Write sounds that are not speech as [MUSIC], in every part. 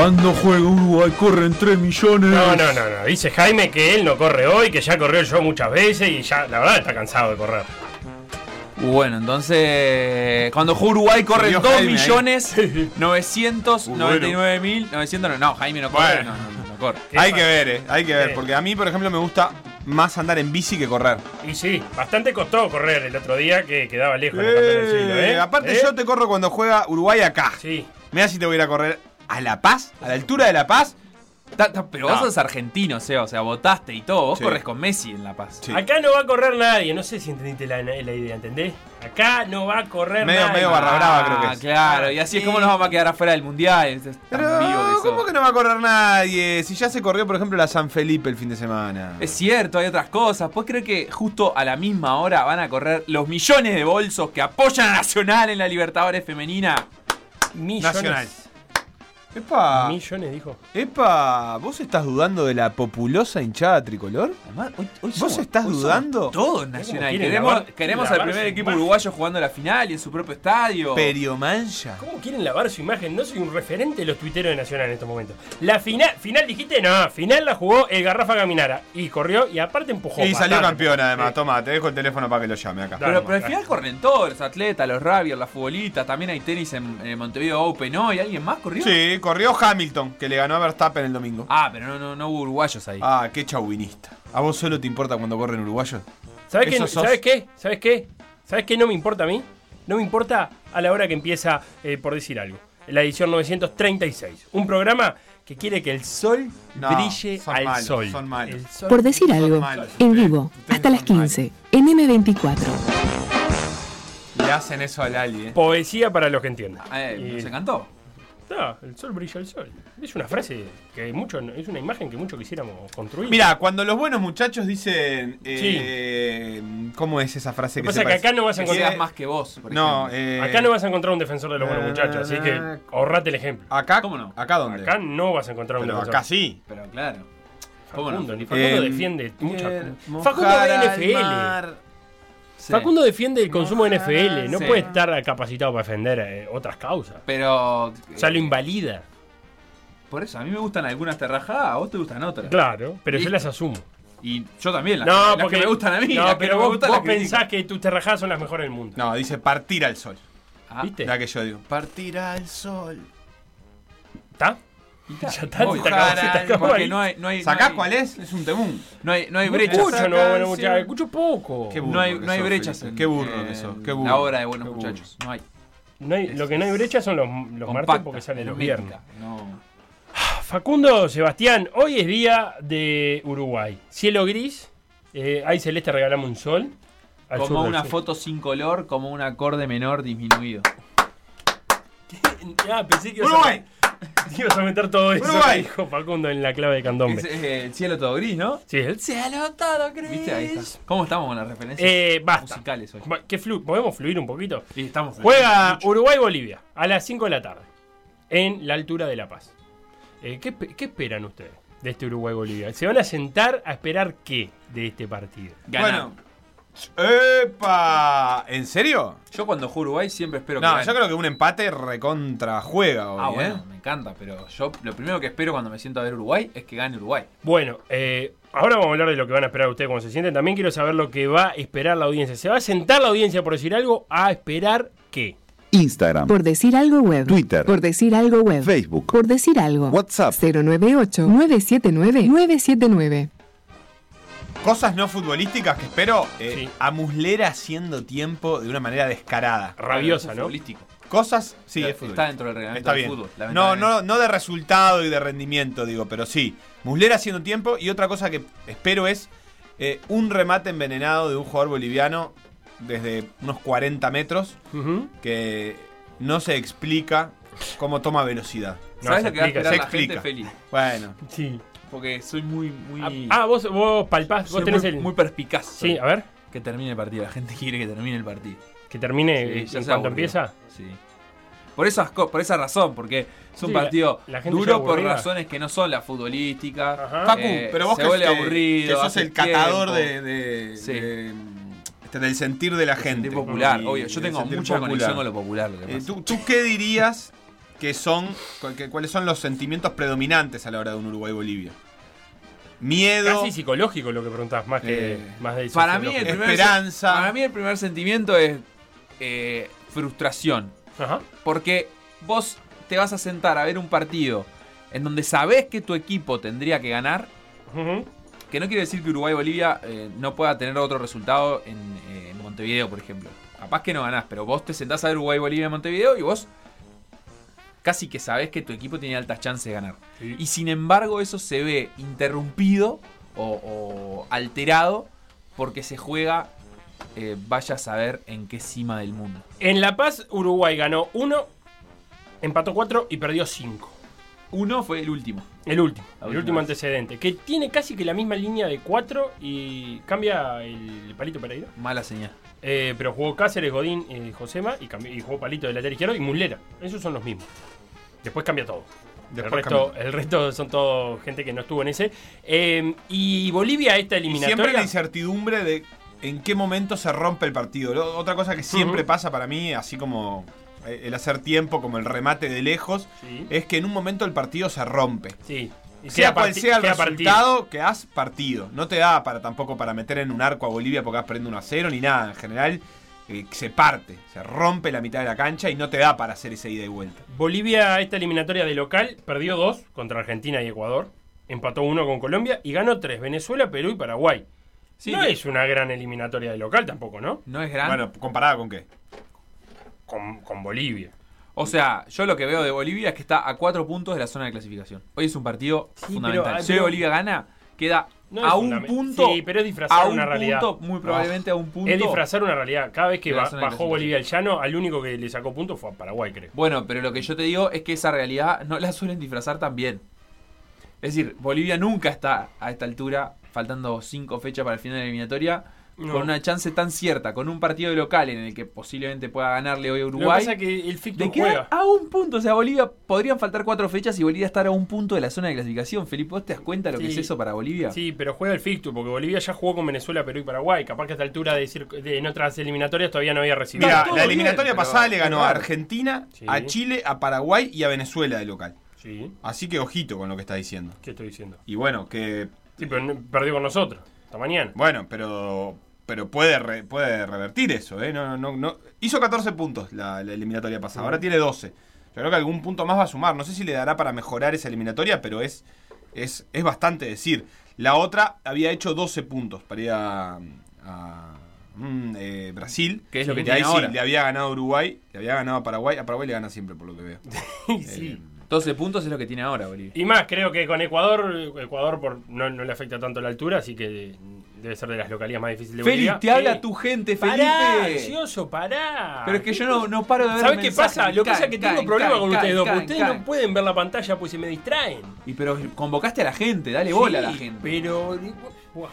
Cuando juega Uruguay corren 3 millones. No, no, no, no. Dice Jaime que él no corre hoy, que ya corrió yo muchas veces y ya, la verdad, está cansado de correr. Bueno, entonces. Cuando juega Uruguay corren Corrió 2 Jaime ahí. millones [LAUGHS] 999 mil 900. No, Jaime no corre. Bueno. No, no, no, no corre. ¿Qué Hay pasa? que ver, eh. Hay que ver. Porque a mí, por ejemplo, me gusta más andar en bici que correr. Y sí, bastante costó correr el otro día que quedaba lejos en el siglo, ¿eh? Aparte, ¿Eh? yo te corro cuando juega Uruguay acá. Sí. Mira si te voy a ir a correr a La Paz, a la altura de La Paz. Ta- ta- pero No. vos sos argentino, o sea, votaste y todo. Vos Sí. corres con Messi en La Paz. Sí. Acá no va a correr nadie, no sé si entendiste la, la idea, ¿entendés? Acá no va a correr Medio- nadie. medio barra brava, creo que Ah, es. claro, y así es como nos vamos a quedar afuera del mundial. Es tan Pero, vivo que ¿cómo que no va a correr nadie? Si ya se corrió, por ejemplo, la San Felipe el fin de semana. Es cierto, hay otras cosas. ¿Puedes creer que justo a la misma hora van a correr los millones de bolsos que apoyan a Nacional en la Libertadores Femenina? Millones. Nacional. Epa, Millones, dijo. epa, ¿vos estás dudando de la populosa hinchada tricolor? Además, hoy- hoy ¿Vos somos- estás hoy dudando? Todos Nacional. Queremos, lavar- queremos al primer equipo imagen? uruguayo jugando la final y en su propio estadio. Periomancha. ¿Cómo quieren lavar su imagen? No soy un referente de los tuiteros de Nacional en estos momentos. La final, final dijiste, no, final la jugó el Garrafa Caminara. Y corrió y aparte empujó. Y salió campeón además. Sí. Toma, te dejo el teléfono para que lo llame acá. Pero, pero al final corren todos, los atletas, los rabios, las futbolistas, también hay tenis en, en Montevideo Open, ¿no? ¿Y alguien más corrió? Sí, corrió Hamilton, que le ganó a Verstappen el domingo. Ah, pero no, no, no hubo uruguayos ahí. Ah, qué chauvinista. ¿A vos solo te importa cuando corren uruguayos? ¿Sabes qué? Sos. ¿Sabes qué? ¿Sabes qué? ¿Sabes qué no me importa a mí? No me importa a la hora que empieza, eh, por decir algo. La edición 936. Un programa que quiere que el sol No, brille son al malos, sol. son malos. El sol Por decir algo, malos en vivo, Ustedes hasta las son malos. 15, en M24. Le hacen eso al Ali, eh. Poesía para los que entiendan. Eh, Y- ¿Nos encantó? El sol brilla al sol. Es una frase que mucho, es una imagen que mucho quisiéramos construir. Mira, cuando los buenos muchachos dicen. eh, ¿Cómo es esa frase Lo que que se pasa es que acá no vas a encontrar. seas más que vos, por No, eh, Acá no vas a encontrar un defensor de los buenos na, muchachos, así que na. ahorrate el ejemplo. Acá, ¿Cómo no? ¿Acá dónde? Acá no vas a encontrar un Pero defensor. acá sí. Pero claro. ¿Cómo no? Facundo, ni Facundo Eh, defiende muchas Facundo de NFL. Sí. Facundo defiende el consumo de NFL. No Sí. puede estar capacitado para defender eh, otras causas. Pero. O sea, lo invalida. Por eso, a mí me gustan algunas terrajadas, a vos te gustan otras. Claro, pero yo las asumo. Y yo también, las, No, las porque que me gustan a mí. No, pero vos, pensás que tus terrajadas son las mejores del mundo. No, dice partir al sol. Ah, ¿Viste? La que yo digo. Partir al sol. ¿Está? [LAUGHS] Ya está, se te acabó, porque ahí. no hay, no hay, ¿Sacás no hay- cuál es? Es un temún. No hay, no hay brechas. escucho, no, bueno, muchachos, escucho poco. Qué burro No hay, no hay brechas en, Qué burro que sos. Qué burro. la obra de buenos muchachos. No hay. No hay- lo que no hay brecha son los, los martes porque salen los viernes. No. Facundo, Sebastián, hoy es día de Uruguay. Cielo gris, eh, ahí celeste regalamos un sol. al Como una foto sin color, como un acorde menor disminuido. [LAUGHS] Ah, pensé que Uruguay. A, [LAUGHS] ibas a meter todo eso Uruguay. dijo Facundo en la clave de Es, candombe. eh, el cielo todo gris, ¿no? Sí, el cielo todo gris. ¿Viste? Ahí está. ¿Cómo estamos con las referencias Eh, basta. musicales hoy? Va- ¿qué flu- ¿Podemos fluir un poquito? Y estamos Juega. Uruguay-Bolivia a las 5 de la tarde en la altura de La Paz. Eh, ¿qué, espe- qué esperan ustedes de este Uruguay-Bolivia? ¿Se van a sentar a esperar qué de este partido? Ganar. Bueno. ¡Epa! ¿En serio? Yo cuando juego Uruguay siempre espero que No, yo creo que un empate recontra juega hoy, Ah, ¿eh? bueno, me encanta, pero yo lo primero que espero cuando me siento a ver Uruguay es que gane Uruguay. Bueno, eh, ahora vamos a hablar de lo que van a esperar ustedes cuando se sienten. También quiero saber lo que va a esperar la audiencia. ¿Se va a sentar la audiencia por decir algo a esperar qué? Instagram, Por decir algo web. Twitter. Por decir algo web. Facebook, Por decir algo. WhatsApp. 098-979-979. Cosas no futbolísticas que espero eh, Sí. a Muslera haciendo tiempo de una manera descarada. Rabiosa, ¿no? futbolístico. Cosas, sí, Está- es fútbol. está dentro del reglamento Está del bien. fútbol, No, no, no de resultado y de rendimiento, digo, pero sí. Muslera haciendo tiempo y otra cosa que espero es eh, un remate envenenado de un jugador boliviano desde unos 40 metros que no se explica cómo toma velocidad. No, ¿Sabes lo que va a esperar se la explica. gente feliz? Bueno, Sí. Porque soy muy, muy, Ah, vos, vos palpás, vos soy tenés muy, el. muy perspicaz. Sí, a ver, Que termine el partido. La gente quiere que termine el partido. que termine Sí, aburrió. empieza. Sí. Por, esas, por esa razón, porque es un Sí, partido la duro por razones que no son la futbolística. Facu, Eh, pero vos se que, aburrido. que sos el catador de, de- Sí. de- este, del sentir de la El gente. sentir popular, Y obvio. Yo tengo mucha popular. conexión con lo popular. lo que Eh, pasa. ¿tú, tú qué dirías qué son, que- cuáles son los sentimientos predominantes a la hora de un Uruguay-Bolivia. Miedo, Casi psicológico lo que preguntás, más que Eh, más de Para mí, el primer, Esperanza. para mí el primer sentimiento es eh, frustración. Ajá. Porque vos te vas a sentar a ver un partido en donde sabés que tu equipo tendría que ganar. Ujú. Que no quiere decir que Uruguay-Bolivia eh, no pueda tener otro resultado en, eh, en Montevideo, por ejemplo. Capaz que no ganás, pero vos te sentás a ver Uruguay-Bolivia en Montevideo y vos casi que sabés que tu equipo tiene altas chances de ganar. Sí. Y sin embargo eso se ve interrumpido o, o alterado porque se juega, eh, vaya a saber en qué cima del mundo. En La Paz, Uruguay ganó 1, empató 4 y perdió 5. Uno fue el último. El último, La el último vez. antecedente. Que tiene casi que la misma línea de 4 y cambia el palito Pereira. Mala señal. Eh, pero jugó Cáceres, Godín, eh, Josema y, y jugó palito de lateral izquierdo y Mulera. Esos son los mismos. Después cambia todo. Después el, resto, el resto son todo gente que no estuvo en ese. Eh, y Bolivia, esta y siempre la eliminatoria. incertidumbre de en qué momento se rompe el partido. Lo- Otra cosa que siempre pasa para mí, así como eh, el hacer tiempo, como el remate de lejos, Sí, es que en un momento el partido se rompe. sí. Y Sea cual sea el partido. resultado, que has partido. No te da para tampoco para meter en un arco a Bolivia porque vas perdiendo 1 a 0 ni nada. En general, se parte, se rompe la mitad de la cancha y no te da para hacer esa ida y vuelta. Bolivia, esta eliminatoria de local, perdió 2 contra Argentina y Ecuador. Empató 1 con Colombia y ganó 3. Venezuela, Perú y Paraguay. Sí, no que- es una gran eliminatoria de local tampoco, ¿no? No es grande. Bueno, comparada con qué. Con, con Bolivia. O sea, yo lo que veo de Bolivia es que está a cuatro puntos de la zona de clasificación. Hoy es un partido Sí, fundamental. pero- ah, si pero- Bolivia gana, queda No a un punto. Sí, pero es disfrazar a un una realidad. punto, muy probablemente a un punto. Es disfrazar una realidad. Cada vez que bajó. Bolivia al llano, al único que le sacó puntos fue a Paraguay, creo. Bueno, pero lo que yo te digo es que esa realidad no la suelen disfrazar tan bien. Es decir, Bolivia nunca está a esta altura, faltando cinco fechas para el final de la eliminatoria, No. con una chance tan cierta, con un partido de local en el que posiblemente pueda ganarle hoy a Lo que Uruguay. pasa es que el De juega. a un punto, o sea, Bolivia podrían faltar cuatro fechas y Bolivia estar a un punto de la zona de clasificación. Felipe, ¿vos te das cuenta lo que es eso para Bolivia? Sí, pero juega el Ficto, porque Bolivia ya jugó con Venezuela, Perú y Paraguay. Capaz que a esta altura de, decir, de en otras eliminatorias todavía no había recibido. Mira, la bien, eliminatoria pero pasada le ganó a. Argentina, Sí. a Chile, a Paraguay y a Venezuela de local. Sí, Así que ojito con lo que está diciendo. ¿qué estoy diciendo? Y bueno, que. Sí, pero no- perdió con nosotros. Hasta mañana. Bueno, pero. Pero puede, re- puede revertir eso, ¿eh? No, no, no. Hizo 14 puntos la, la eliminatoria pasada, ahora tiene 12. Yo creo que algún punto más va a sumar. No sé si le dará para mejorar esa eliminatoria, pero es, es, es bastante decir. La otra había hecho 12 puntos para ir a, a, mm, eh, Brasil. Que es lo que y tiene ahí ahora. sí, le había ganado a Uruguay, le había ganado a Paraguay. A Paraguay le gana siempre, por lo que veo. [LAUGHS] sí. Eh, 12 puntos es lo que tiene ahora Bolivia. Y más, creo que con Ecuador, Ecuador por, no, no le afecta tanto la altura, así que debe ser de las localías más difíciles de Bolivia. te habla tu gente, Felipe. Pará, ansioso, pará. Pero es que yo no, no paro de ver ¿Sabes qué pasa? Lo que pasa es que tengo problemas con ustedes dos, porque ustedes no pueden ver la pantalla pues se me distraen. Y pero convocaste a la gente, dale bola a la gente. Pero. buah,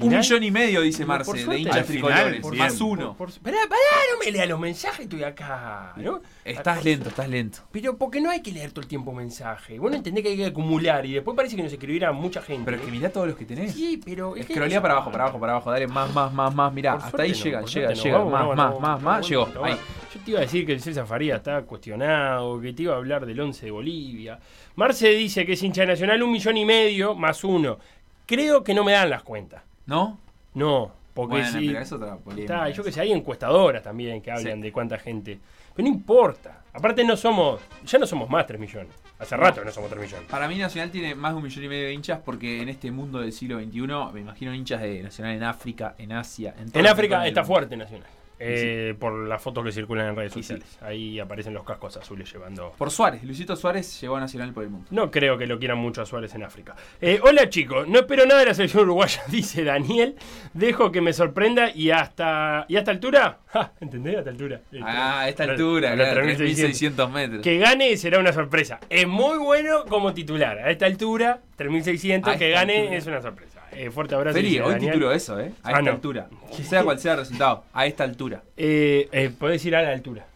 Un millón y medio, dice Marce, por de hinchas final, tricolores. por- más bien. uno. Por- pará, pará, no me leas los mensajes, estoy acá. ¿no? Estás lento, estás lento. Pero porque no hay que leer todo el tiempo mensajes. Vos no entendés que hay que acumular y después parece que nos escribirá mucha gente. Pero es que mirá todos los que tenés. Sí, pero. es Escrolea para abajo, para abajo, para abajo. Dale más, más, más, más. Mirá, Por hasta ahí no, llega, por llega, no. llega. Más, más, más, más. Llegó. Ahí. Yo te iba a decir que el César Faría está cuestionado, que te iba a hablar del 11 de Bolivia. Marce dice que es hincha Nacional un millón y medio más uno. Creo que no me dan las cuentas. ¿No? No, porque Bueno, si. pero es otra polémica. Está, yo que sé, hay encuestadoras también que hablan Sí. de cuánta gente. Pero no importa. Aparte no somos, ya no somos más 3 millones. Hace rato que no somos 3 millones. Para mí Nacional tiene más de un millón y medio de hinchas porque en este mundo del siglo XXI me imagino hinchas de Nacional en África, en Asia, en todo En África está fuerte Nacional. Eh, Por las fotos que circulan en redes sí. sociales. Ahí aparecen los cascos azules llevando. Por Suárez, Luisito Suárez llevó a Nacional por el mundo. No creo que lo quieran mucho a Suárez en África. Eh, hola chicos, no espero nada de la selección uruguaya, [LAUGHS] dice Daniel. Dejo que me sorprenda y hasta. ¿Y hasta altura? [LAUGHS] Ja, ¿Entendés? Hasta altura. Ah, a esta altura, claro, 3600. 3.600 metros. Que gane será una sorpresa. Es muy bueno como titular. A esta altura, 3600, A que gane altura. es una sorpresa. Eh, fuerte abrazo. Feli, dice hoy Daniel. titulo eso, ¿eh? A Ah, esta no. altura. Sea cual sea el resultado, a esta altura. Eh, eh, podés ir a la altura.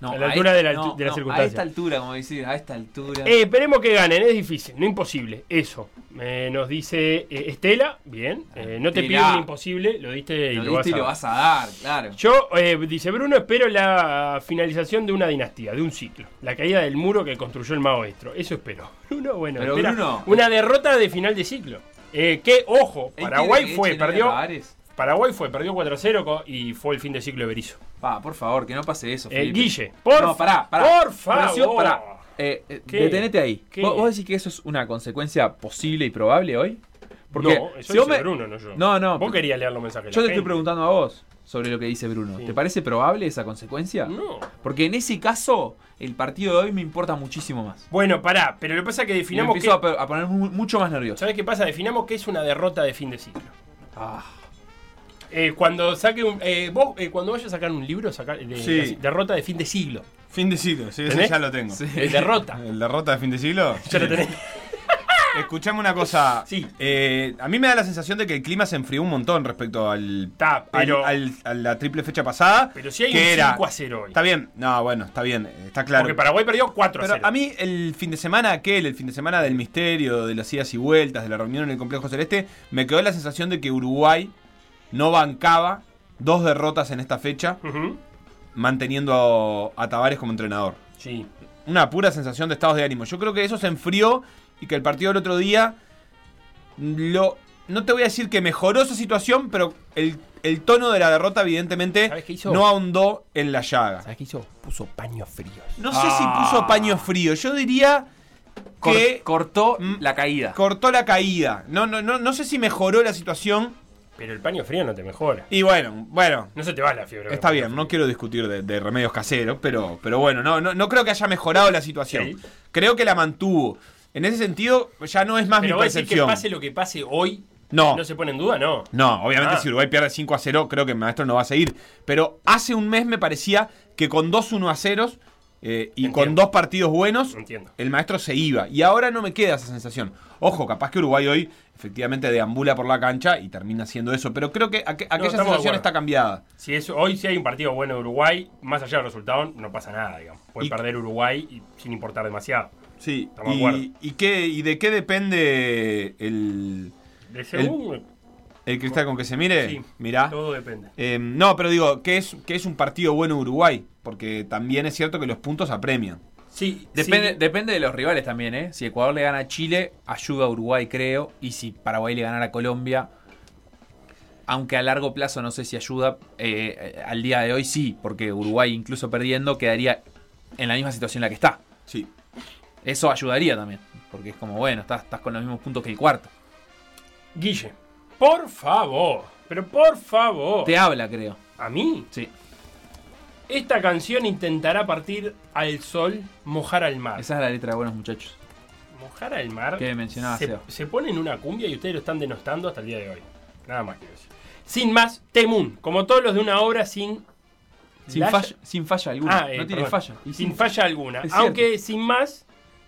No, A la altura de la- no, de la no, circunstancia. A esta altura, como decir, a esta altura. Eh, esperemos que ganen, es difícil, no imposible. Eso. Eh, nos dice eh, Estela, bien. eh, no te pido un imposible, lo diste y lo lo, vas diste y a lo vas a dar, claro. Yo, eh, dice Bruno, espero la finalización de una dinastía, de un ciclo. La caída del muro que construyó el maestro. Eso espero. [LAUGHS] Bruno, bueno, Pero espera Bruno- una derrota de final de ciclo. Eh, que, ojo, Paraguay que fue, perdió. Paraguay fue, perdió 4-0 co- y fue el fin de ciclo de Berizzo. Pa, por favor, que no pase eso. Eh, Felipe. Guille, por, no, pará, pará. por favor. Pará. Eh, eh, detenete ahí. ¿Vos, vos decís que eso es una consecuencia posible y probable hoy? no, eso si dice me- Bruno, no yo. No, no. Vos querías leer los mensajes. Yo te estoy preguntando a vos sobre lo que dice Bruno. Sí. ¿Te parece probable esa consecuencia? No. Porque en ese caso, el partido de hoy me importa muchísimo más. Bueno, pará, pero lo que pasa es que Y me definamos empiezo que... a, poner mu- mucho más nervioso. ¿Sabes qué pasa? Definamos que es una derrota de fin de ciclo. Ah, Eh, cuando saque un, eh, vos eh, cuando vayas a sacar un libro, sacar de, Sí. de- derrota de fin de siglo. Fin de siglo, sí, ese ya lo tengo. Sí. Eh, derrota. [LAUGHS] ¿El derrota de fin de siglo? Ya lo tenés. [LAUGHS] Escuchame una cosa. Sí. Eh, a mí me da la sensación de que el clima se enfrió un montón respecto al, pero- al- al- a la triple fecha pasada. Pero si hay que un era, 5 a 0 hoy. Está bien, no, bueno, está bien, está claro. Porque Paraguay perdió 4 a Pero 0. a mí el fin de semana aquel, el fin de semana del misterio, de las idas y vueltas, de la reunión en el complejo celeste, me quedó la sensación de que Uruguay no bancaba dos derrotas en esta fecha, manteniendo a, a Tavares como entrenador. Sí. Una pura sensación de estados de ánimo. Yo creo que eso se enfrió y que el partido del otro día lo no te voy a decir que mejoró esa situación, pero el, el tono de la derrota evidentemente ¿Sabes qué hizo? no ahondó en la llaga. ¿Sabes qué hizo? Puso paños fríos. No sé Ah. si puso paño frío. Yo diría que cortó la caída. cortó la caída. No, no, no, no sé si mejoró la situación. Pero el paño frío no te mejora. Y bueno, bueno. No se te va la fiebre. Está bien, no quiero discutir de, de remedios caseros, pero, pero bueno, no, no, no creo que haya mejorado la situación. Sí. Creo que la mantuvo. En ese sentido, ya no es más Pero mi decir que percepción. pase lo que pase hoy. No. No se pone en duda, no. No, obviamente Ah. si Uruguay pierde 5 a 0, creo que el maestro no va a seguir. Pero hace un mes me parecía que con dos 1 a 0 eh, y con dos partidos buenos, Entiendo. el maestro se iba. Y ahora no me queda esa sensación. Ojo, capaz que Uruguay hoy efectivamente deambula por la cancha y termina haciendo eso. Pero creo que aqu- aquella de sensación está cambiada. Si es, hoy si hay un partido bueno de Uruguay, más allá del resultado, no pasa nada, digamos. Puede Y- perder Uruguay y- sin importar demasiado. Sí. Estamos de acuerdo. Y, y, qué, ¿Y de qué depende el, De según, el cristal con que se mire? sí, Mirá. todo depende. Eh, no, pero digo, que es, que es un partido bueno Uruguay, porque también es cierto que los puntos apremian. Sí, Depende, sí. depende de los rivales también, ¿eh? Si Ecuador le gana a Chile, ayuda a Uruguay, creo. Y si Paraguay le ganara a Colombia, aunque a largo plazo no sé si ayuda, eh, eh, al día de hoy sí, porque Uruguay, incluso perdiendo, quedaría en la misma situación en la que está. Sí. Eso ayudaría también, porque es como, bueno, estás, estás con los mismos puntos que el cuarto. Guille, por favor, pero por favor. Te habla, creo. ¿A mí? Sí, Esta canción intentará partir al sol, mojar al mar. esa es la letra de buenos muchachos. Mojar al mar. Que mencionaba se, Seba. se pone en una cumbia y ustedes lo están denostando hasta el día de hoy. Nada más que decir. Sin más, Temun, como todos los de una obra sin. Sin, falla, sin falla alguna. Ah, eh, no tiene perdón. falla. Y Sin falla alguna. Aunque sin más,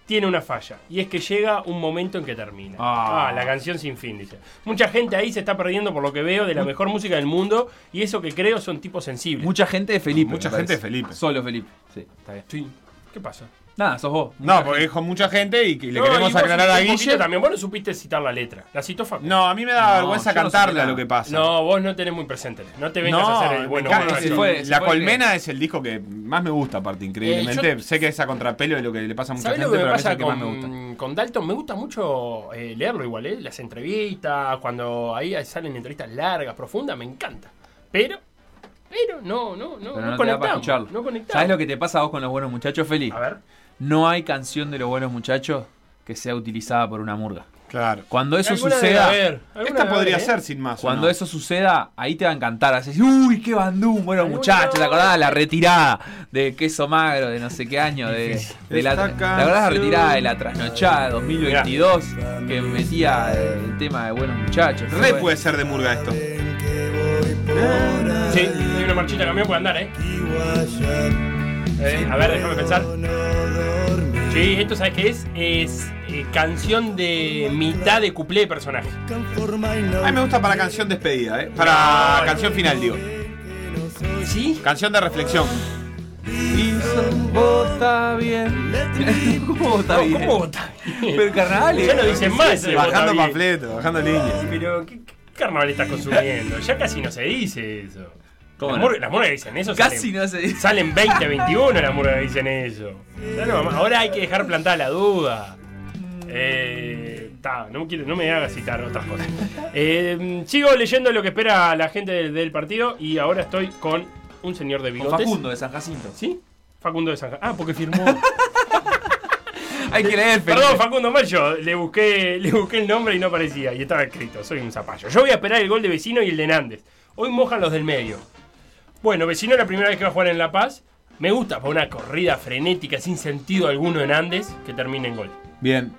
tiene una falla. Y es que llega un momento en que termina. Ah. Ah, la canción sin fin, dice. Mucha gente ahí se está perdiendo por lo que veo de la mejor música del mundo. Y eso que creo son tipos sensibles. Mucha gente de Felipe. Mucha gente parece. de Felipe. Solo Felipe. Sí, está bien. Sí. ¿Qué pasa? Nada, sos vos. No, porque gente. dijo mucha gente y que le No, queremos y vos aclarar a un poquito Guille. También vos no supiste citar la letra. La citó Facu. No, a mí me da No, vergüenza yo no sé cantarla nada. lo que pasa. No, vos no tenés muy presente. No te vengas a hacer el bueno. bueno, se fue, se La fue Colmena es el disco que más me gusta, aparte, increíblemente. Eh, yo- sé que es a contrapelo de lo que le pasa a mucha ¿Sabés gente, lo que me pero a mí es pasa el que más me gusta. con, con Dalton? Me gusta mucho eh, leerlo igual, ¿eh? Las entrevistas, cuando ahí salen entrevistas largas, profundas, me encanta. Pero, pero no, no, no, Pero no, no, te da para conectamos. escucharlo. No conectamos. ¿Sabes lo que te pasa a vos con los buenos muchachos, Feli? A ver. No hay canción de los buenos muchachos que sea utilizada por una murga. Claro. Cuando eso suceda, haber, Esta podría haber, ¿eh? ser sin más. ¿o cuando no? eso suceda, ahí te va a encantar. Haces, uy, qué bandú, buenos Alguna muchachos. ¿Te acordás de la retirada de queso magro de no sé qué año? De, de la, ¿Te acordás de la retirada de la trasnochada 2022? Que metía el tema de buenos muchachos. Re Bueno. puede ser de murga esto. Sí, hay una marchita camión puede andar, ¿eh? Eh, A ver, déjame pensar. Sí, esto sabes qué es? Es eh, canción de mitad de cuplé de personaje. A mí me gusta para canción despedida, ¿eh? Para No. canción final, digo. ¿Sí? Canción de reflexión. bota bien. ¿Cómo No, bien? ¿Cómo vota? Pero el carnaval Ya no dicen más. vota Bajando panfletos, bajando líneas. Pero, ¿qué, qué carnaval estás consumiendo? Ya casi no se dice eso. ¿Cómo las, no? las murgas dicen eso. Casi salen, no se dice. Salen 20, 21 las murgas que dicen eso. Ya no, ahora hay que dejar plantada la duda. Eh, ta, no, quiero, no me hagas citar otras cosas. Eh, sigo leyendo lo que espera la gente del, del partido y ahora estoy con un señor de Con bigotes. Facundo de San Jacinto. ¿Sí? Facundo de San Ja- Ah, porque firmó. [LAUGHS] Hay que leer, Perdón, Felipe. Facundo Mayo, le busqué, le busqué el nombre y no aparecía. Y estaba escrito, soy un zapallo. Yo voy a esperar el gol de Vecino y el de Nández. Hoy mojan los del medio. Bueno, Vecino la primera vez que va a jugar en La Paz. Me gusta para una corrida frenética sin sentido alguno de Nández que termine en gol. Bien.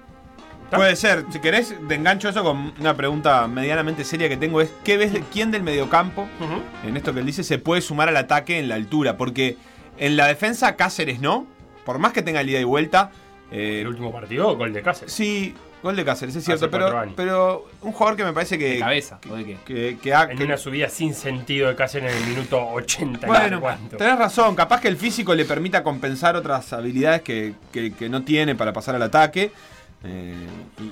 ¿Está? Puede ser. Si querés, te engancho eso con una pregunta medianamente seria que tengo. Es ¿qué ves de quién del mediocampo, en esto que él dice, se puede sumar al ataque en la altura? Porque en la defensa Cáceres no. Por más que tenga el ida y vuelta. eh, El último partido, gol de Cáceres. sí, gol de Cáceres, es cierto. Pero, años. pero un jugador que me parece que. ¿De cabeza? ¿O de qué? Que, que ha- En que- una subida sin sentido de Cáceres en el minuto 80. y Bueno, cuánto. tenés razón, capaz que el físico le permita compensar otras habilidades que, que- que no tiene para pasar al ataque. eh,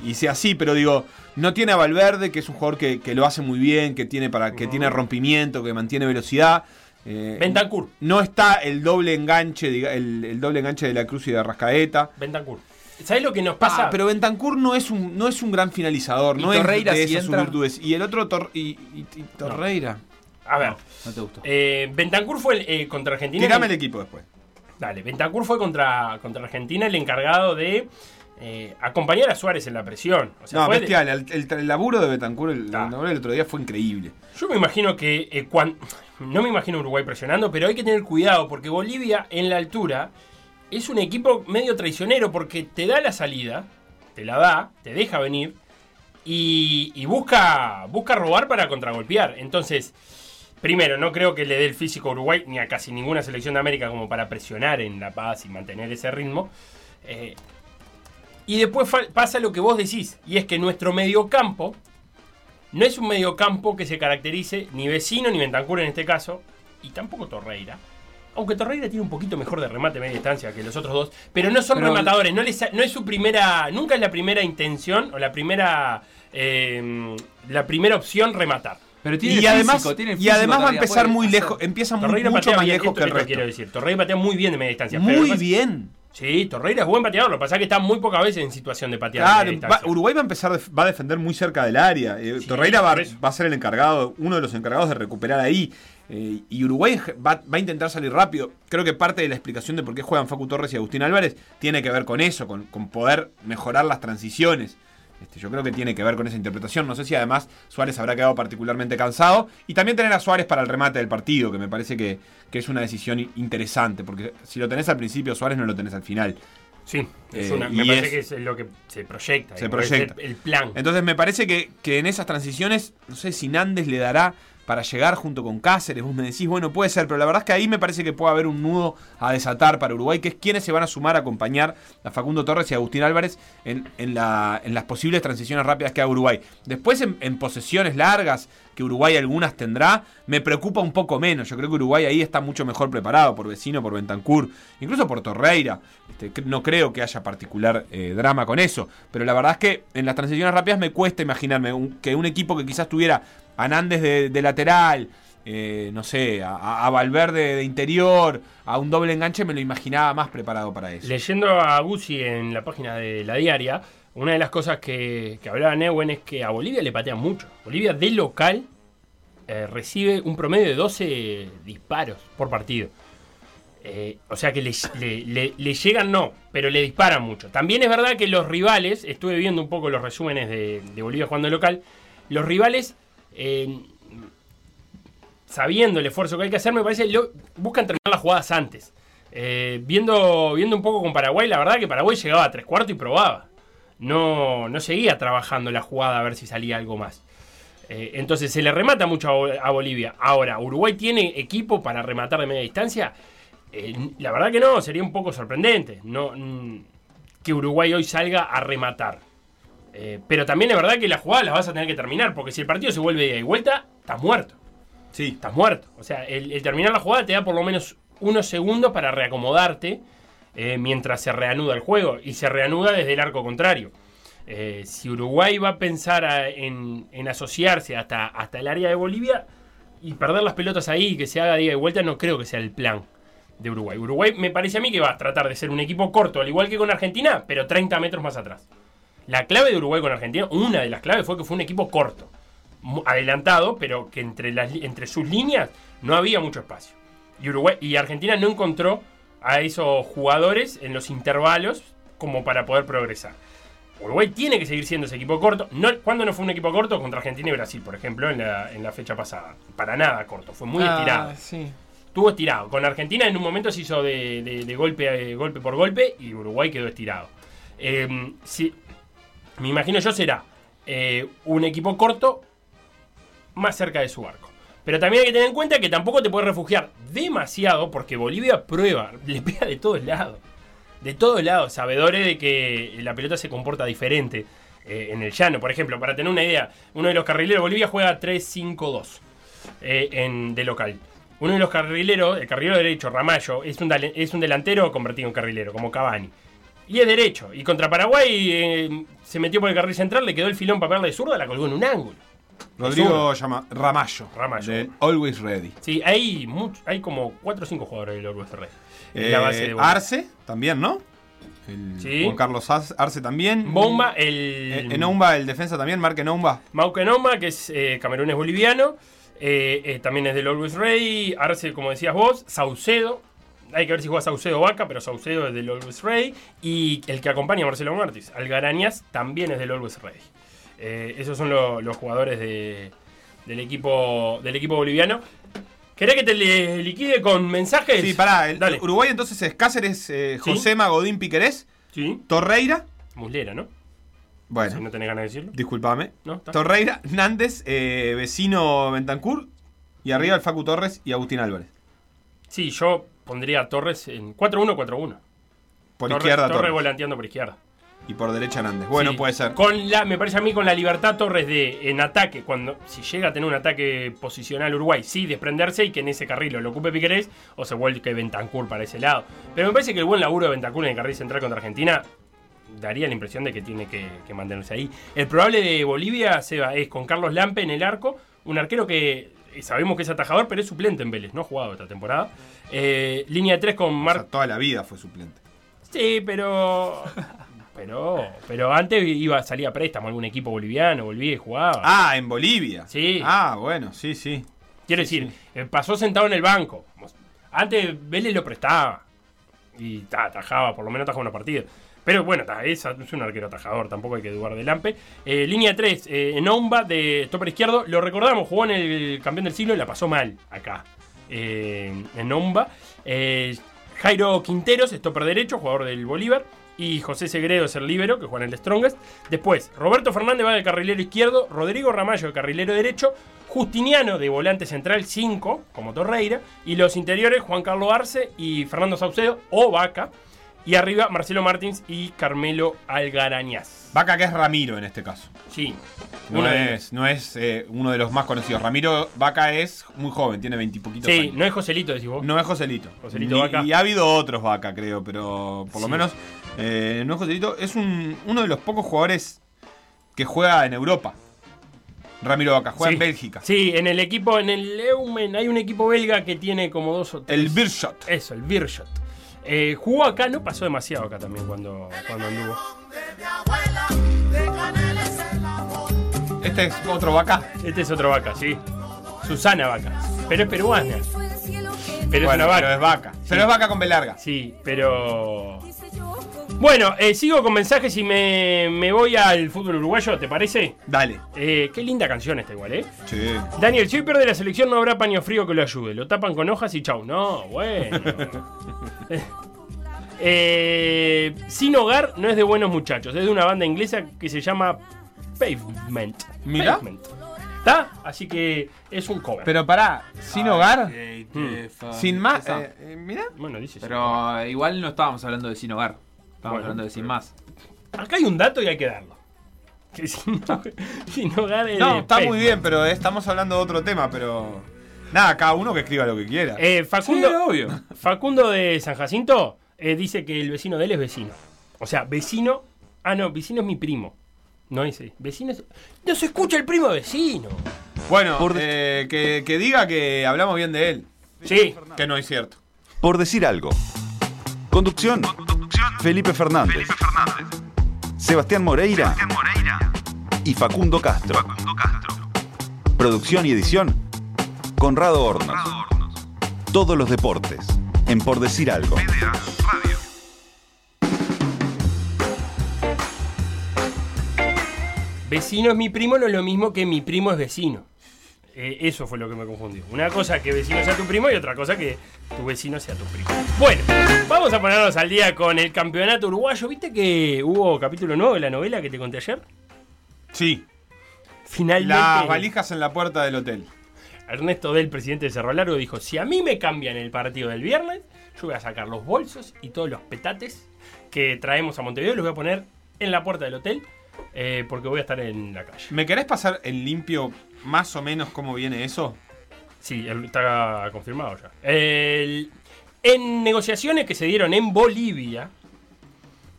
y, y sea así, pero digo, no tiene a Valverde, que es un jugador que, que lo hace muy bien, que tiene para que tiene rompimiento, que mantiene velocidad. eh, Bentancur. no está el doble enganche, diga- el, el doble enganche de la Cruz y de Arrascaeta. Bentancur. ¿Sabes lo que nos pasa? Ah, pero Bentancur no es un, no es un gran finalizador, ¿Y no Torreira es de si esas entra? virtudes. Y el otro Tor- y, y- y Torreira. A ver, No te gustó. eh, Bentancur fue el, eh, contra Argentina. Tirame el equipo después. Dale, Bentancur fue contra, contra Argentina el encargado de eh, acompañar a Suárez en la presión. O sea, No, fue de- bestial. El, el- el laburo de Betancourt el, Ah. el otro día fue increíble. yo me imagino que eh, cuan- no me imagino a Uruguay presionando, pero hay que tener cuidado porque Bolivia en la altura es un equipo medio traicionero porque te da la salida, te la da, te deja venir y, y busca, robar para contragolpear. Entonces, primero, no creo que le dé el físico a Uruguay ni a casi ninguna selección de América como para presionar en La Paz y mantener ese ritmo. Eh, y después pasa lo que vos decís, y es que nuestro mediocampo no es un mediocampo que se caracterice ni vecino ni Bentancur en este caso, y tampoco Torreira. Aunque Torreira tiene un poquito mejor de remate a media distancia que los otros dos, pero no son Pero- rematadores, no, les, no es su primera, nunca es la primera intención o la primera, eh, la primera opción rematar. Pero tiene Y además, físico, tiene el y además va a empezar muy hacer. lejos, empieza Torreira mucho más bien, lejos esto que el resto. quiero decir. Torreira patea muy bien de media distancia. Muy bien. Sí, Torreira es buen pateador, lo que pasa es que está muy pocas veces en situación de patear. de Claro, media va- distancia. Uruguay va a empezar, va a defender muy cerca del área. Eh, Sí, Torreira va, va a ser el encargado, uno de los encargados de recuperar ahí. Eh, y Uruguay va, va a intentar salir rápido. Creo que parte de la explicación de por qué juegan Facu Torres y Agustín Álvarez tiene que ver con eso, con, con poder mejorar las transiciones. Este, yo creo que tiene que ver con esa interpretación. No sé si además Suárez habrá quedado particularmente cansado. Y también tener a Suárez para el remate del partido, que me parece que, que es una decisión interesante. Porque si lo tenés al principio, Suárez no lo tenés al final. Sí, es Eh, una- me parece es- que es lo que se proyecta. Se proyecta. El plan. Entonces me parece que, que en esas transiciones, no sé si Nández le dará para llegar junto con Cáceres. Vos me decís, bueno, puede ser, pero la verdad es que ahí me parece que puede haber un nudo a desatar para Uruguay, que es quienes se van a sumar a acompañar a Facundo Torres y a Agustín Álvarez en, la- en las posibles transiciones rápidas que haga Uruguay. Después en, posesiones largas, que Uruguay algunas tendrá, me preocupa un poco menos. Yo creo que Uruguay ahí está mucho mejor preparado por Vecino, por Bentancur, incluso por Torreira. Este, no creo que haya particular eh, drama con eso. Pero la verdad es que en las transiciones rápidas me cuesta imaginarme que un equipo que quizás tuviera a Nández de, lateral, eh, no sé, a, Valverde de interior, a un doble enganche, me lo imaginaba más preparado para eso. Leyendo a Guzzi en la página de la diaria, una de las cosas que, que hablaba Neuen es que a Bolivia le patean mucho. Bolivia de local eh, recibe un promedio de 12 disparos por partido. Eh, o sea que le, le- le- le llegan, no, pero le disparan mucho. También es verdad que los rivales, estuve viendo un poco los resúmenes de, de Bolivia jugando local, los rivales, eh, sabiendo el esfuerzo que hay que hacer, me parece, lo- buscan terminar las jugadas antes. Eh, viendo, viendo un poco con Paraguay, la verdad que Paraguay llegaba a tres cuartos y probaba. No, no seguía trabajando la jugada a ver si salía algo más. Eh, entonces se le remata mucho a, Bo- a Bolivia. Ahora, ¿Uruguay tiene equipo para rematar de media distancia? La verdad que no, sería un poco sorprendente no, mm, que Uruguay hoy salga a rematar. Eh, pero también es verdad que las jugadas las vas a tener que terminar, porque si el partido se vuelve de vuelta, estás muerto. Sí. Estás muerto. O sea, el, el terminar la jugada te da por lo menos unos segundos para reacomodarte eh, mientras se reanuda el juego. Y se reanuda desde el arco contrario. Eh, si Uruguay va a pensar a- en, en asociarse hasta, hasta el área de Bolivia y perder las pelotas ahí y que se haga día de vuelta, no creo que sea el plan de Uruguay. Uruguay me parece a mí que va a tratar de ser un equipo corto, al igual que con Argentina, pero 30 metros más atrás. La clave de Uruguay con Argentina, una de las claves fue que fue un equipo corto, adelantado, pero que entre, las, entre sus líneas no había mucho espacio. Y, Uruguay, y Argentina no encontró a esos jugadores en los intervalos como para poder progresar. Uruguay tiene que seguir siendo ese equipo corto. No, ¿Cuándo no fue un equipo corto? Contra Argentina y Brasil, por ejemplo, en la, en la fecha pasada. Para nada corto, fue muy Ah, estirado. sí. Estuvo estirado. Con Argentina en un momento se hizo de, de- de golpe, eh, golpe por golpe y Uruguay quedó estirado. Eh, si- me imagino yo será eh, un equipo corto más cerca de su arco. Pero también hay que tener en cuenta que tampoco te puedes refugiar demasiado porque Bolivia prueba, [LAUGHS] le pega de todos lados. De todos lados, sabedores de que la pelota se comporta diferente eh, en el llano. Por ejemplo, para tener una idea, uno de los carrileros Bolivia juega 3-5-2 eh, en, de local. Uno de los carrileros, el carrilero derecho, Ramallo, es un, es un delantero convertido en carrilero, como Cavani. Y es derecho. Y contra Paraguay eh, se metió por el carril central, le quedó el filón para de zurda, la colgó en un ángulo. Rodrigo llama Ramallo. Ramallo. de Always Ready. Sí, hay, hay como 4 o 5 jugadores del Ferrer. En Eh, la base de Bolivia. Arce también, ¿no? El Sí. Juan Carlos Arce, también. Bomba, Eh, el. Enomba, el defensa también, Marque Enomba. Mauke Noma, que es eh, camerunés boliviano. eh, eh, también es del Always Ready. Arce, como decías vos. Saucedo. Hay que ver si juega Saucedo o Vaca, pero Saucedo es del Always Ready. Y el que acompaña a Marcelo Martins, Algarañas, también es del Always Ready. Eh, esos son lo- los jugadores de- del, equipo, del equipo boliviano. ¿Querés que te le- liquide con mensajes? Sí, pará. el- Dale. Uruguay entonces es Cáceres, eh, Sí. Josema, Godín, Piquerés, Sí. Torreira. Muslera, ¿no? Bueno, Si no tenés ganas de decirlo. No, está. Torreira, Nández, eh, vecino Bentancur. Y arriba el Facu Torres y Agustín Álvarez. Sí, yo pondría a Torres en 4-1-4-1. Por izquierda Torres Torres. volanteando por izquierda. Y por derecha Nández. Bueno, Sí, puede ser. Con la, me parece a mí con la libertad Torres de en ataque, cuando si llega a tener un ataque posicional Uruguay, sí, desprenderse y que en ese carril lo ocupe Piquerés o se vuelque Bentancur para ese lado. Pero me parece que el buen laburo de Bentancur en el carril central contra Argentina daría la impresión de que tiene que, que mantenerse ahí. El probable de Bolivia, Seba, es con Carlos Lampe en el arco, un arquero que sabemos que es atajador, pero es suplente en Vélez, no ha jugado esta temporada. Eh, línea de 3 con O Mar sea, toda la vida fue suplente. Sí, pero. [LAUGHS] Pero. Pero antes iba a salir a préstamo algún equipo boliviano, volvía y jugaba. Ah, en Bolivia. Sí. Ah, bueno, sí, sí. Quiero decir, eh, pasó sentado en el banco. Antes Vélez lo prestaba. Y ta, atajaba, por lo menos atajaba una partida. Pero bueno, es, un arquero atajador, tampoco hay que dudar de Lampe. Eh, línea 3, eh, Enomba de stopper izquierdo. Lo recordamos, jugó en el campeón del siglo y la pasó mal acá. Eh, Enomba. Eh, Jairo Quinteros, stopper derecho, jugador del Bolívar. Y José Segredo es el líbero, que juega en el Strongest. Después, Roberto Fernández va de carrilero izquierdo. Rodrigo Ramallo de carrilero derecho. Justiniano de volante central 5, como Torreira. Y los interiores, Juan Carlos Arce y Fernando Saucedo o Vaca. Y arriba, Marcelo Martins y Carmelo Algarañaz. Vaca que es Ramiro en este caso. Sí. No es, no es eh, uno de los más conocidos. Ramiro Vaca es muy joven, tiene veintipoquitos Sí, años. no es Joselito, decís vos. No es Joselito. Joselito y, Vaca. y ha habido otros Vaca, creo, pero por lo Sí. menos eh, no es Joselito. Es un, uno de los pocos jugadores que juega en Europa. Ramiro Vaca, juega Sí. en Bélgica. Sí, en el equipo, en el Eumen, hay un equipo belga que tiene como dos o tres. El Birshot. Eso, el Birshot. Eh, jugó acá, no pasó demasiado acá también cuando, cuando anduvo. Este es otro Vaca. Este es otro vaca, sí. Susana Vaca. Pero es peruana. Pero es bueno, una vaca. pero es Vaca. Pero es Vaca con B larga. Sí, pero. Bueno, eh, sigo con mensajes y me, me voy al fútbol uruguayo, ¿te parece? Dale. Eh, qué linda canción esta igual, ¿eh? Sí. Daniel, si hoy pierde la selección no habrá paño frío que lo ayude. Lo tapan con hojas y chau. No, bueno. [LAUGHS] eh, Sin Hogar no es de buenos muchachos. Es de una banda inglesa que se llama Pavement. Mirá. Pavement. ¿Está? Así que es un cover. Pero pará, sin hogar, Hmm. sin más. Eh, eh, mira. bueno, dice. Pero igual no estábamos hablando de sin hogar. Estábamos Bueno, hablando de sin más. Acá hay un dato y hay que darlo. [LAUGHS] Que Sin, Sin Hogar es No, está muy bien, pero estamos hablando de otro tema, pero. Nada, cada uno que escriba lo que quiera. Eh, Facundo, Sí, obvio. Facundo de San Jacinto eh, dice que el vecino de él es vecino. O sea, vecino. Ah, no, vecino es mi primo. No dice. Vecino es. No se escucha el primo vecino. bueno, por- eh, que, que diga que hablamos bien de él. Sí. Que no es cierto. Por decir algo. Conducción. Felipe Fernández. Sebastián Moreira. Y Facundo Castro. Producción y edición. Conrado Hornos. Todos los deportes. En Por decir algo. Vecino es mi primo, no es lo mismo que mi primo es vecino. Eh, eso fue lo que me confundió. Una cosa que vecino sea tu primo y otra cosa que tu vecino sea tu primo. Bueno, vamos a ponernos al día con el campeonato uruguayo. ¿Viste que hubo capítulo nuevo de la novela que te conté ayer? Sí. Finalmente. Las valijas en la puerta del hotel. Ernesto Del, presidente de Cerro Largo, dijo: Si a mí me cambian el partido del viernes, yo voy a sacar los bolsos y todos los petates que traemos a Montevideo y los voy a poner en la puerta del hotel eh, porque voy a estar en la calle. ¿Me querés pasar en limpio más o menos cómo viene eso? Sí, está confirmado ya. El- en negociaciones que se dieron en Bolivia,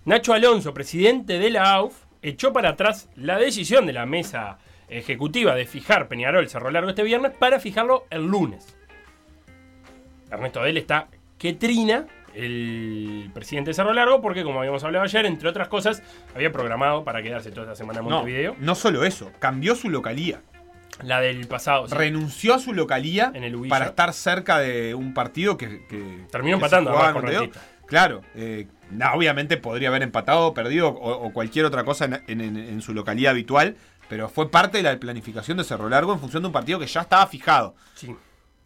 Nacho Alonso, presidente de la AUF, echó para atrás la decisión de la mesa ejecutiva de fijar Peñarol Cerro Largo este viernes para fijarlo el lunes. Ernesto Del está que trina el presidente de Cerro Largo porque, como habíamos hablado ayer, entre otras cosas, había programado para quedarse toda esta semana en No, Montevideo. no solo eso, cambió su localía. La del pasado. sí. Renunció a su localía En el Ubilla. para estar cerca de un partido que. que- Terminó que empatando. Claro, eh, no, obviamente podría haber empatado, perdido o, o cualquier otra cosa en, en- en- en su localidad habitual, pero fue parte de la planificación de Cerro Largo en función de un partido que ya estaba fijado. Sí.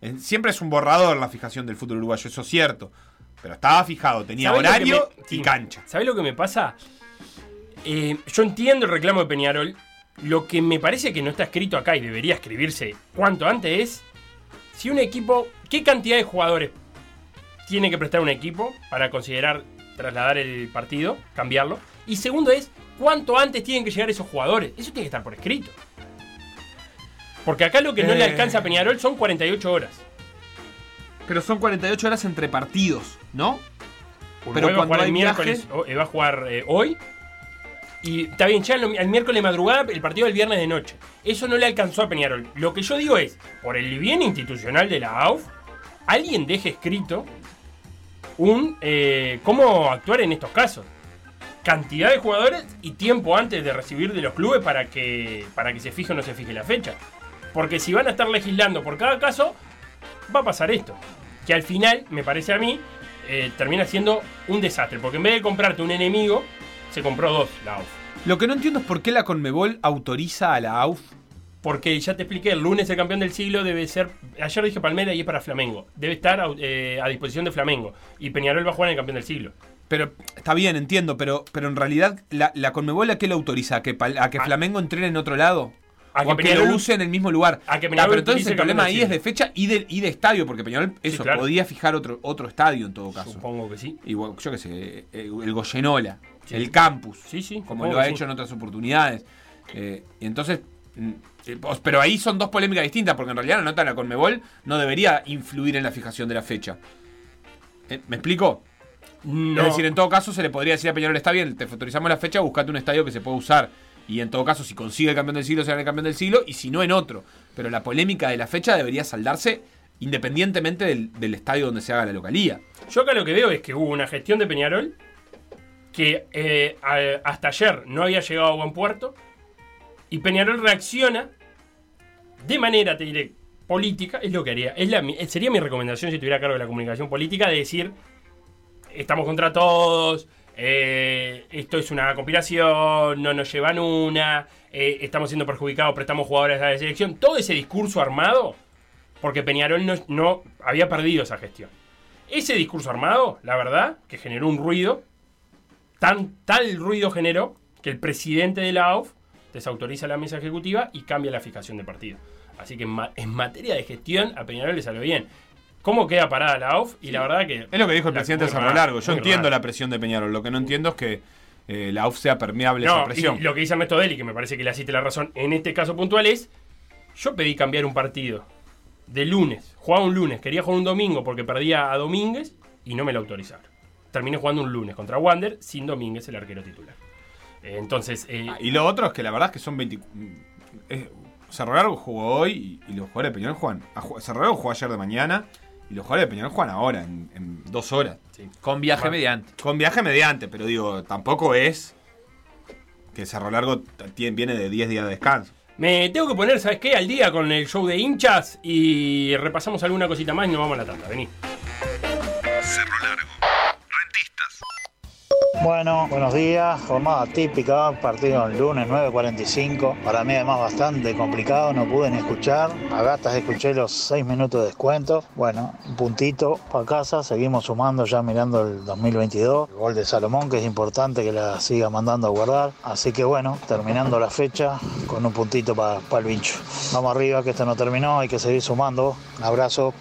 En- Siempre es un borrador la fijación del fútbol uruguayo, eso es cierto. Pero estaba fijado, tenía ¿Sabés lo que horario me- y sí. cancha. ¿Sabés lo que me pasa? Eh, yo entiendo el reclamo de Peñarol. Lo que me parece que no está escrito acá y debería escribirse cuanto antes es si un equipo, qué cantidad de jugadores tiene que prestar un equipo para considerar trasladar el partido, cambiarlo. Y segundo es cuánto antes tienen que llegar esos jugadores. Eso tiene que estar por escrito. Porque acá lo que no le Eh. alcanza a Peñarol son 48 horas. Pero son 48 horas entre partidos, ¿no? Uruguay Pero va a cuando jugar el miércoles, viaje- eh, va a jugar eh, hoy. Y está bien, ya el, miércoles de madrugada, el partido del viernes de noche. Eso no le alcanzó a Peñarol. Lo que yo digo es, por el bien institucional de la AUF, alguien deje escrito un eh, cómo actuar en estos casos. Cantidad de jugadores y tiempo antes de recibir de los clubes para que, para que se fije o no se fije la fecha. Porque si van a estar legislando por cada caso, va a pasar esto. Que al final, me parece a mí, eh, termina siendo un desastre. Porque en vez de comprarte un enemigo, se compró dos, la AUF. Lo que no entiendo es por qué la Conmebol autoriza a la AUF. Porque ya te expliqué, el lunes el campeón del siglo debe ser. Ayer dije Palmera y es para Flamengo. Debe estar eh, a disposición de Flamengo. Y Peñarol va a jugar en el campeón del siglo. Pero está bien, entiendo, pero, pero en realidad la, la Conmebol a qué la autoriza? ¿A que, a que A- Flamengo entrene en otro lado? A o a que lo use en el mismo lugar. a que Ah, pero entonces el problema ahí es de fecha y de, y de estadio, porque Peñarol eso claro. podía fijar otro, otro estadio en todo caso. Supongo que sí. Igual, yo qué sé, eh, el Goyenola, Sí. el campus, Sí, sí. como lo ha hecho en otras oportunidades. Eh, y entonces, mm, eh, pero ahí son dos polémicas distintas, porque en realidad la nota de la Conmebol no debería influir en la fijación de la fecha. Eh, ¿Me explico? No. Es decir, en todo caso se le podría decir a Peñarol, está bien, te autorizamos la fecha, buscate un estadio que se pueda usar. Y en todo caso, si consigue el campeón del siglo, será el campeón del siglo, y si no, en otro. Pero la polémica de la fecha debería saldarse independientemente del, del estadio donde se haga la localía. Yo acá lo que veo es que hubo una gestión de Peñarol que eh, hasta ayer no había llegado a buen puerto y Peñarol reacciona de manera, te diré, política, es lo que haría. Mi- sería mi recomendación si tuviera cargo de la comunicación política de decir, estamos contra todos, eh, esto es una conspiración, no nos llevan una, eh, estamos siendo perjudicados, prestamos jugadores a la selección. Todo ese discurso armado, porque Peñarol no había perdido esa gestión. Ese discurso armado, la verdad, que generó un ruido, tan, tal ruido generó que el presidente de la AUF desautoriza la mesa ejecutiva y cambia la fijación de partido. Así que en, ma- en materia de gestión a Peñarol le salió bien. ¿Cómo queda parada la AUF? Y la verdad que... Es lo que dijo el presidente Cerro Largo. Yo entiendo la presión de Peñarol. Lo que no entiendo es que eh, la UF sea permeable a esa presión. y lo que dice Ernesto Deli, que me parece que le asiste la razón en este caso puntual, es: Yo pedí cambiar un partido de lunes. Jugaba un lunes, quería jugar un domingo porque perdía a Domínguez y no me lo autorizaron. Terminé jugando un lunes contra Wander sin Domínguez, el arquero titular. Eh, entonces, eh, Ah, Y lo otro es que la verdad es que son 20. eh, Cerro Largo jugó hoy y, y los jugadores de Peñarol juegan. a ju- Cerro Largo jugó ayer de mañana y los jugadores de Peñarol juegan ahora, en, en dos horas. Con viaje mediante. Con viaje mediante, pero digo, tampoco es que Cerro Largo viene de 10 días de descanso. me tengo que poner, ¿sabes qué? Al día con el show de hinchas y repasamos alguna cosita más y nos vamos a la tanda. Vení. Bueno, buenos días. Jornada típica, partido el lunes 9.45. Para mí además bastante complicado, no pude ni escuchar. A gatas escuché los 6 minutos de descuento. Bueno, un puntito para casa, seguimos sumando ya mirando el 2022. El gol de Salomón, que es importante que la siga mandando a guardar. Así que bueno, terminando la fecha con un puntito para el vincho. Vamos arriba, que esto no terminó, hay que seguir sumando. Un abrazo.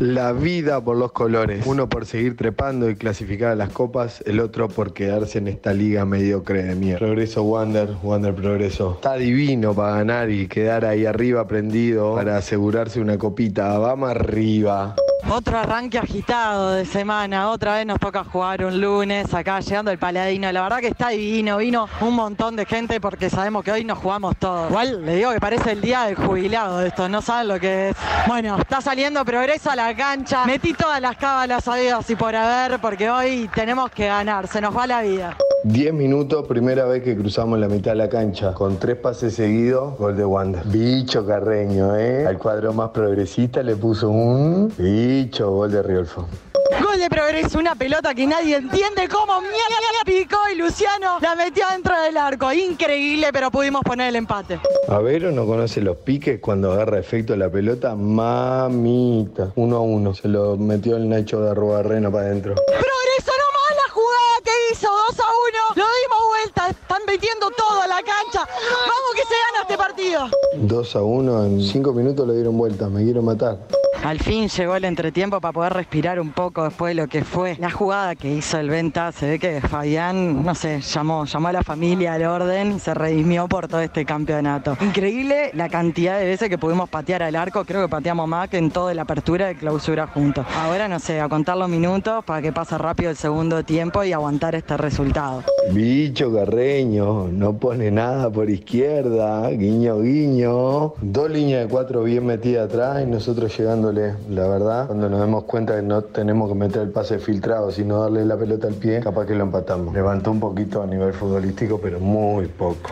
La vida por los colores. Uno por seguir trepando y clasificar a las copas, el otro por quedarse en esta liga mediocre de mierda. Progreso Wander, Wander Progreso. Está divino para ganar y quedar ahí arriba prendido para asegurarse una copita. Vamos arriba. Otro arranque agitado de semana, otra vez nos toca jugar un lunes acá llegando el Paladino. La verdad que está divino, vino un montón de gente porque sabemos que hoy nos jugamos todos. Igual le digo que parece el día del jubilado esto, no saben lo que es. Bueno, está saliendo progreso a la cancha. Metí todas las cábalas sabidas y por haber porque hoy tenemos que ganar, se nos va la vida. 10 minutos, primera vez que cruzamos la mitad de la cancha. Con tres pases seguidos, gol de Wander. Bicho Carreño, ¿eh? Al cuadro más progresista le puso un bicho, gol de Riolfo. Gol de progreso, una pelota que nadie entiende cómo mierda picó y Luciano la metió dentro del arco. Increíble, pero pudimos poner el empate. Avero no conoce los piques cuando agarra efecto la pelota. Mamita. Uno a uno. Se lo metió el Nacho de Arrubarrena para adentro. Progreso nomás la jugada que hizo, 2 a 1. Lo dimos vuelta, están metiendo todo a la cancha. Vamos que se gana este partido. 2 a 1. En 5 minutos le dieron vuelta. Me quiero matar. Al fin llegó el entretiempo para poder respirar un poco después de lo que fue la jugada que hizo el Venta. Se ve que Fabián, no sé, llamó, llamó a la familia al orden y se redimió por todo este campeonato. Increíble la cantidad de veces que pudimos patear al arco. Creo que pateamos más que en toda la apertura de clausura juntos. Ahora, no sé, a contar los minutos para que pase rápido el segundo tiempo y aguantar este resultado. Bicho Carreño. No pone nada por izquierda. Guiño, guiño. Dos líneas de cuatro bien metidas atrás y nosotros llegándole. La verdad, cuando nos demos cuenta que no tenemos que meter el pase filtrado, sino darle la pelota al pie, capaz que lo empatamos. Levantó un poquito a nivel futbolístico, pero muy poco.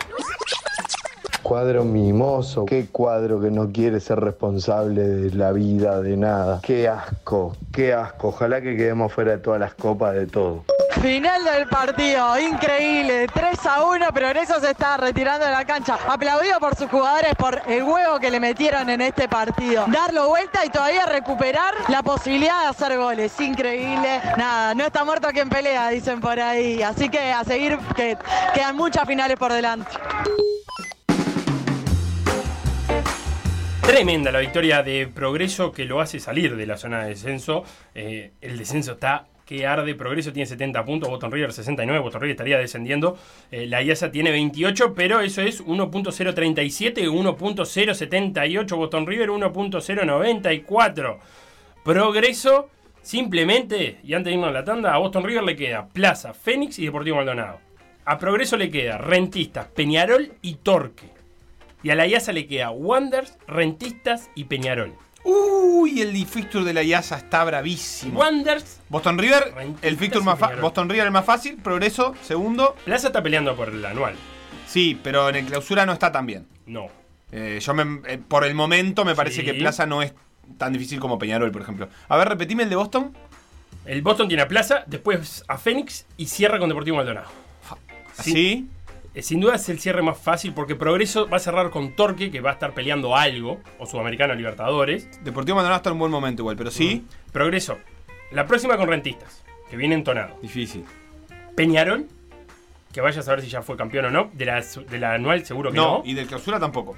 Cuadro mimoso, qué cuadro que no quiere ser responsable de la vida, de nada. Qué asco, qué asco. Ojalá que quedemos fuera de todas las copas, de todo. Final del partido, increíble, 3 a 1, Progreso se está retirando de la cancha. Aplaudido por sus jugadores por el huevo que le metieron en este partido. Darlo vuelta y todavía recuperar la posibilidad de hacer goles, increíble. Nada, no está muerto quien pelea, dicen por ahí. Así que a seguir, que quedan muchas finales por delante. Tremenda la victoria de Progreso que lo hace salir de la zona de descenso. Eh, el descenso está que arde. Progreso tiene 70 puntos, Boston River 69. Boston River estaría descendiendo. Eh, la IASA tiene 28, pero eso es 1.037, 1.078. Boston River 1.094. Progreso simplemente, y antes de irnos a la tanda, a Boston River le queda Plaza, Fénix y Deportivo Maldonado. A Progreso le queda Rentistas, Peñarol y Torque. Y a la IASA le queda Wanders, Rentistas y Peñarol. Uy, el fixture de la IASA está bravísimo. Wanders, Boston River, el fixture más Peñarol. Boston River el más fácil, Progreso, segundo. Plaza está peleando por el anual. Sí, pero en el clausura no está tan bien. No. Eh, yo me- eh, por el momento me parece Sí. que Plaza no es tan difícil como Peñarol, por ejemplo. A ver, repetime el de Boston. El Boston tiene a Plaza, después a Fénix y cierra con Deportivo Maldonado. Sí. Eh, Sin duda es el cierre más fácil porque Progreso va a cerrar con Torque, que va a estar peleando algo, o Sudamericano Libertadores. Deportivo Maldonado está en un buen momento igual, pero sí. Progreso, la próxima con Rentistas, que viene entonado. Difícil. Peñarol, que vaya a saber si ya fue campeón o no. De la, de la anual seguro que No, no. y del clausura tampoco.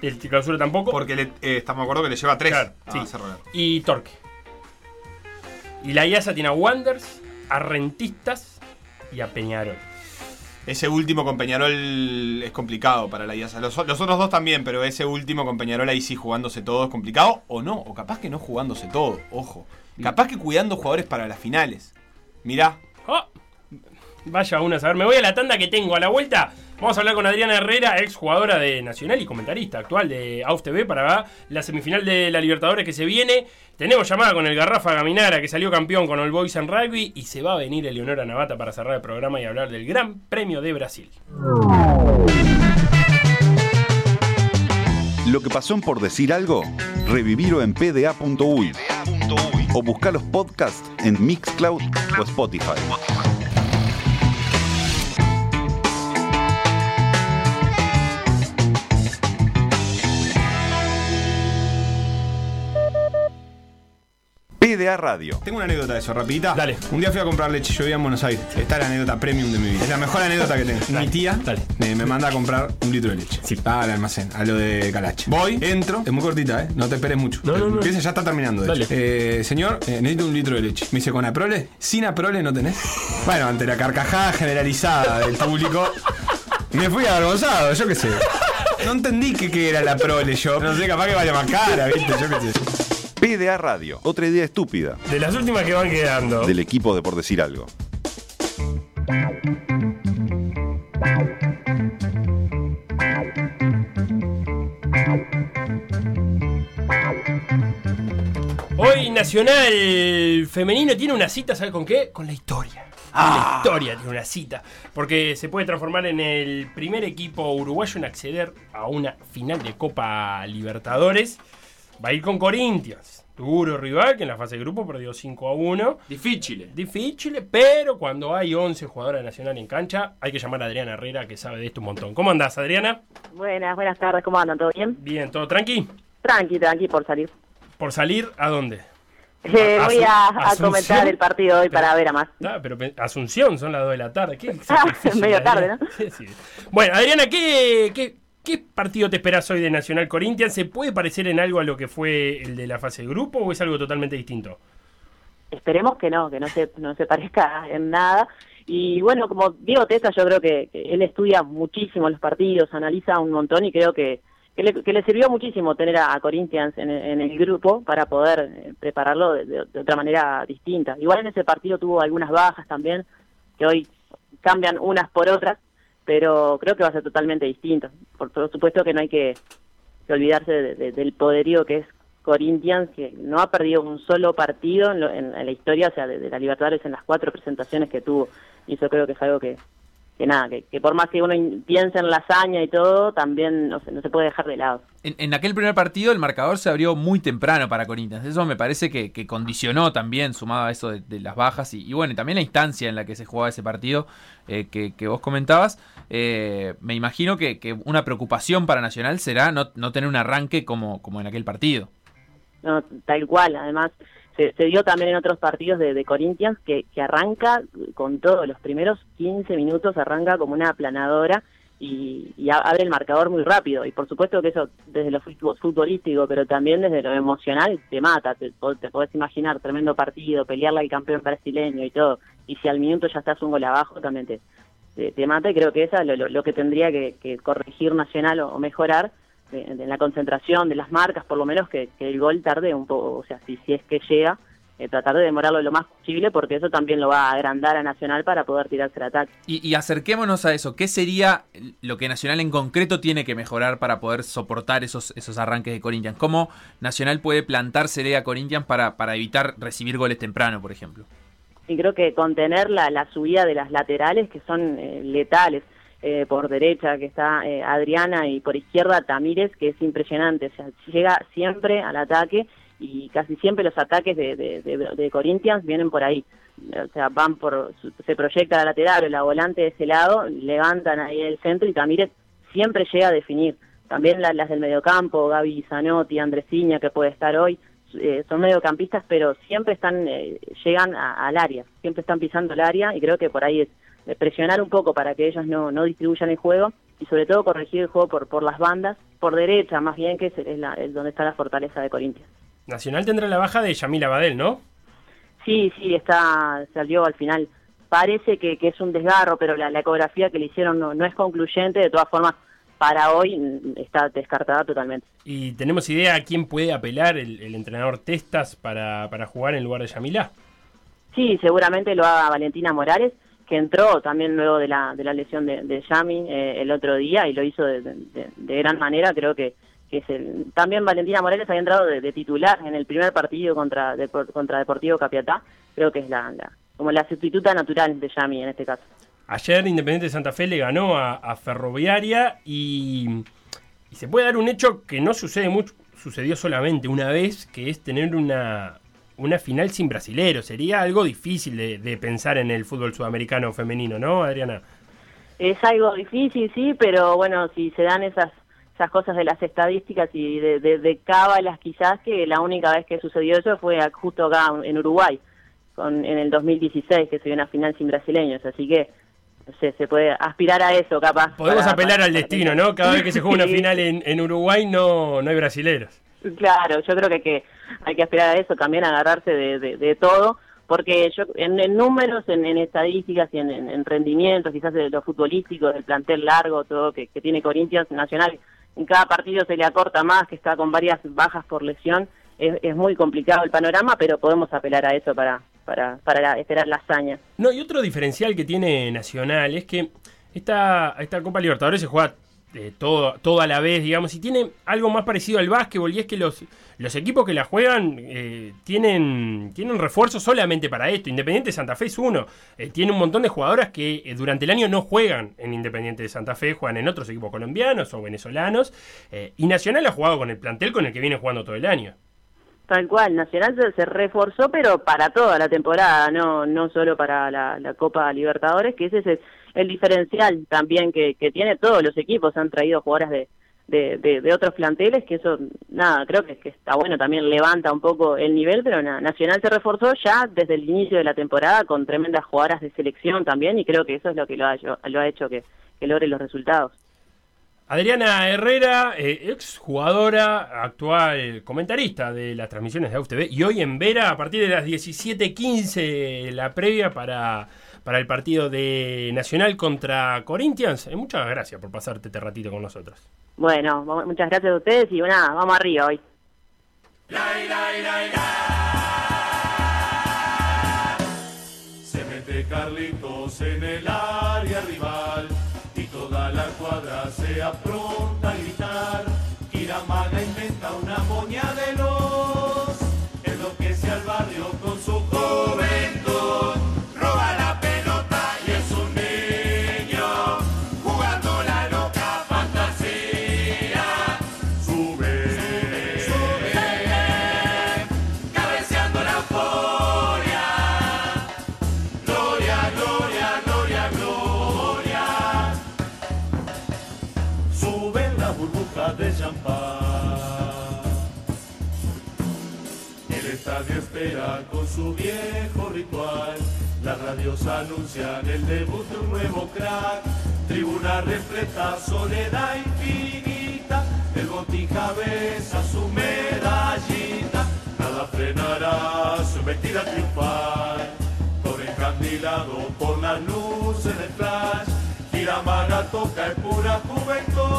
Del clausura tampoco. Porque le, eh, estamos de acuerdo que le lleva tres Claro, a sí. Y Torque. Y la IASA tiene a Wanders, a Rentistas y a Peñarol. Ese último con Peñarol es complicado para la IASA. Los, otros dos también, pero ese último con Peñarol ahí sí jugándose todo es complicado. O no, o capaz que no jugándose todo, ojo. Capaz que cuidando jugadores para las finales. Mirá, vaya uno a saber. Me voy a la tanda que tengo. A la vuelta vamos a hablar con Adriana Herrera, ex jugadora de Nacional y comentarista actual de AUF TV para la semifinal de la Libertadores que se viene. Tenemos llamada con el Garrafa Gaminara que salió campeón con All Boys en Rugby y se va a venir Eleonora Navata para cerrar el programa y hablar del Gran Premio de Brasil. Lo que pasó en por decir algo, revivirlo en pda.uy o buscar los podcasts en Mixcloud o Spotify. PDA Radio. tengo una anécdota de eso, rapidita. Dale. Un día fui a comprar leche, yo vivía en Buenos Aires. Esta es la anécdota premium de mi vida. Es la mejor anécdota que tengo. Mi tía Dale. me, me manda a comprar un litro de leche. Sí. al almacén, a lo de Calache. Voy, entro, es muy cortita, ¿eh? No te esperes mucho. No, no, no. Empieza, ya está terminando. de Dale. hecho. Eh, señor, eh, necesito un litro de leche. Me dice, ¿con aprole? ¿Sin aprole no tenés? [LAUGHS] Bueno, ante la carcajada generalizada del público, me fui avergonzado, yo qué sé. No entendí que, qué era la prole yo. No sé, capaz que vaya más cara, ¿viste? Yo qué sé. PDA Radio. Otra idea estúpida De las últimas que van quedando. del equipo de por decir algo. Hoy Nacional Femenino tiene una cita, ¿sabes con qué? Con la historia. Con la historia tiene una cita. Porque se puede transformar en el primer equipo uruguayo en acceder a una final de Copa Libertadores. Va a ir con Corinthians. Duro rival que en la fase de grupo perdió 5 a 1. Difícil. Difícil, pero cuando hay 11 jugadoras de Nacional en cancha, hay que llamar a Adriana Herrera que sabe de esto un montón. ¿Cómo andás, Adriana? Buenas, buenas tardes, ¿cómo andan? ¿Todo bien? Bien, ¿todo tranqui? Tranqui, tranqui por salir. ¿Por salir a dónde? Eh, ¿A- voy a, comentar el partido hoy para ver a más. Ah, pero pe- Asunción, son las 2 de la tarde. ¿Qué [LAUGHS] Ah, medio tarde, Adriana? [LAUGHS] Sí, sí. Bueno, Adriana, ¿qué, qué, qué partido te esperas hoy de Nacional Corinthians? ¿Se puede parecer en algo a lo que fue el de la fase de grupo o es algo totalmente distinto? Esperemos que no, que no se, no se parezca en nada. Y bueno, como Diego Testa, yo creo que, él estudia muchísimo los partidos, analiza un montón y creo que, que, le, sirvió muchísimo tener a, Corinthians en, el- grupo para poder eh, prepararlo de otra manera distinta. Igual en ese partido tuvo algunas bajas también, que hoy cambian unas por otras, pero creo que va a ser totalmente distinto. Por, por supuesto que no hay que, olvidarse de- de- del poderío que es Corinthians, que no ha perdido un solo partido en, lo- en la historia, o sea, de, de la Libertadores en las cuatro presentaciones que tuvo. Y eso creo que es algo que, que nada, que, que por más que uno piense en la y todo, también no se, no se puede dejar de lado. En, aquel primer partido el marcador se abrió muy temprano para Corinthians. Eso me parece que, que condicionó también, sumado a eso de, las bajas y, y bueno, también la instancia en la que se jugaba ese partido eh, que, que vos comentabas. Eh, me imagino que, que una preocupación para Nacional será no, no tener un arranque como, como en aquel partido. No, tal cual, además se, se dio también en otros partidos de, de Corinthians que, que arranca con todo, los primeros 15 minutos arranca como una aplanadora y, y abre el marcador muy rápido. Y por supuesto que eso desde lo futbo- futbolístico, pero también desde lo emocional te mata. Te, te podés imaginar tremendo partido, pelearle al campeón brasileño y todo. Y si al minuto ya estás un gol abajo, también te, te, mata. Y creo que eso es lo, lo- que tendría que, que corregir Nacional o mejorar de, de la concentración de las marcas, por lo menos que, que el gol tarde un poco, o sea, si, si es que llega, eh, tratar de demorarlo lo más posible, porque eso también lo va a agrandar a Nacional para poder tirarse el ataque. Y, y acerquémonos a eso. ¿Qué sería lo que Nacional en concreto tiene que mejorar para poder soportar esos, esos arranques de Corinthians? ¿Cómo Nacional puede plantársele a Corinthians para, para evitar recibir goles temprano, por ejemplo? Y creo que contener la, la subida de las laterales, que son eh, letales, eh, por derecha, que está eh, Adriana, y por izquierda Tamírez, que es impresionante, o sea, llega siempre al ataque y casi siempre los ataques de, de, Corinthians vienen por ahí. O sea, van por, se proyecta la lateral o la volante de ese lado, levantan ahí el centro y Tamírez siempre llega a definir. También la- las del mediocampo, Gaby Zanotti, Andresiña, que puede estar hoy, eh, son mediocampistas, pero siempre están eh, llegan a- al área, siempre están pisando el área y creo que por ahí es de presionar un poco para que ellos no, no distribuyan el juego y sobre todo corregir el juego por, por las bandas, por derecha más bien, que es, es la- es donde está la fortaleza de Corinthians. Nacional tendrá la baja de Yamila Badel, ¿no? Sí, sí, está, salió al final parece que, que es un desgarro, pero la, la ecografía que le hicieron no, no es concluyente, de todas formas, para hoy mm, está descartada totalmente. ¿Y tenemos idea a quién puede apelar el, el entrenador Testas para, para jugar en lugar de Yamilá? Sí, seguramente lo haga Valentina Morales, que entró también luego de la, de la lesión de, Yami eh, el otro día y lo hizo de, de- gran manera. Creo que, que es el. También Valentina Morales había entrado de, titular en el primer partido contra, contra Deportivo Capiatá. Creo que es la, la- como la sustituta natural de Yami en este caso. Ayer Independiente de Santa Fe le ganó a, a Ferroviaria y, y se puede dar un hecho que no sucede mucho, sucedió solamente una vez, que es tener una, una final sin brasilero. Sería algo difícil de, de pensar en el fútbol sudamericano femenino, ¿no, Adriana? Es algo difícil, sí, pero bueno, si se dan esas esas cosas de las estadísticas y de, de, de cábalas quizás, que la única vez que sucedió eso fue justo acá en Uruguay, con, en el 2016, que se dio una final sin brasileños, así que se puede aspirar a eso capaz. Podemos para- apelar para- al destino, ¿no? Cada vez que se juega una [LAUGHS] final en, en Uruguay no, no hay brasileros. Claro, yo creo que, que hay que aspirar a eso, también agarrarse de, todo, porque yo en, en números, en, estadísticas y en, en, en rendimientos, quizás de lo futbolístico, del plantel largo, todo que, tiene Corinthians Nacional, en cada partido se le acorta más, que está con varias bajas por lesión, es, es muy complicado el panorama, pero podemos apelar a eso para, para, para la- esperar la hazaña. No, y otro diferencial que tiene Nacional es que esta, esta Copa Libertadores se juega eh, todo, todo a la vez, digamos, y tiene algo más parecido al básquetbol, y es que los, los equipos que la juegan eh, tienen, tienen refuerzos solamente para esto. Independiente de Santa Fe es uno. Eh, tiene un montón de jugadoras que eh, durante el año no juegan en Independiente de Santa Fe, juegan en otros equipos colombianos o venezolanos, eh, y Nacional ha jugado con el plantel con el que viene jugando todo el año. Tal cual, Nacional se, reforzó, pero para toda la temporada, no no solo para la, la Copa Libertadores, que ese es el, el diferencial también que, que tiene todos los equipos, han traído jugadoras de, de, otros planteles, que eso, nada, creo que, está bueno, también levanta un poco el nivel, pero nada, Nacional se reforzó ya desde el inicio de la temporada con tremendas jugadoras de selección también, y creo que eso es lo que lo ha, lo ha hecho que, que logre los resultados. Adriana Herrera, eh, ex jugadora, actual comentarista de las transmisiones de AUTV y hoy en Vera a partir de las 17.15 la previa para, para el partido de Nacional contra Corinthians. Eh, muchas gracias por pasarte este ratito con nosotros. Bueno, muchas gracias a ustedes y nada, vamos arriba hoy. Se mete Carlitos en el su viejo ritual. Las radios anuncian el debut de un nuevo crack. Tribuna repleta, soledad infinita. El botija besa su medallita. Nada frenará su metida triunfal. Todo encandilado por las luces del flash. Giramaga toca en pura juventud.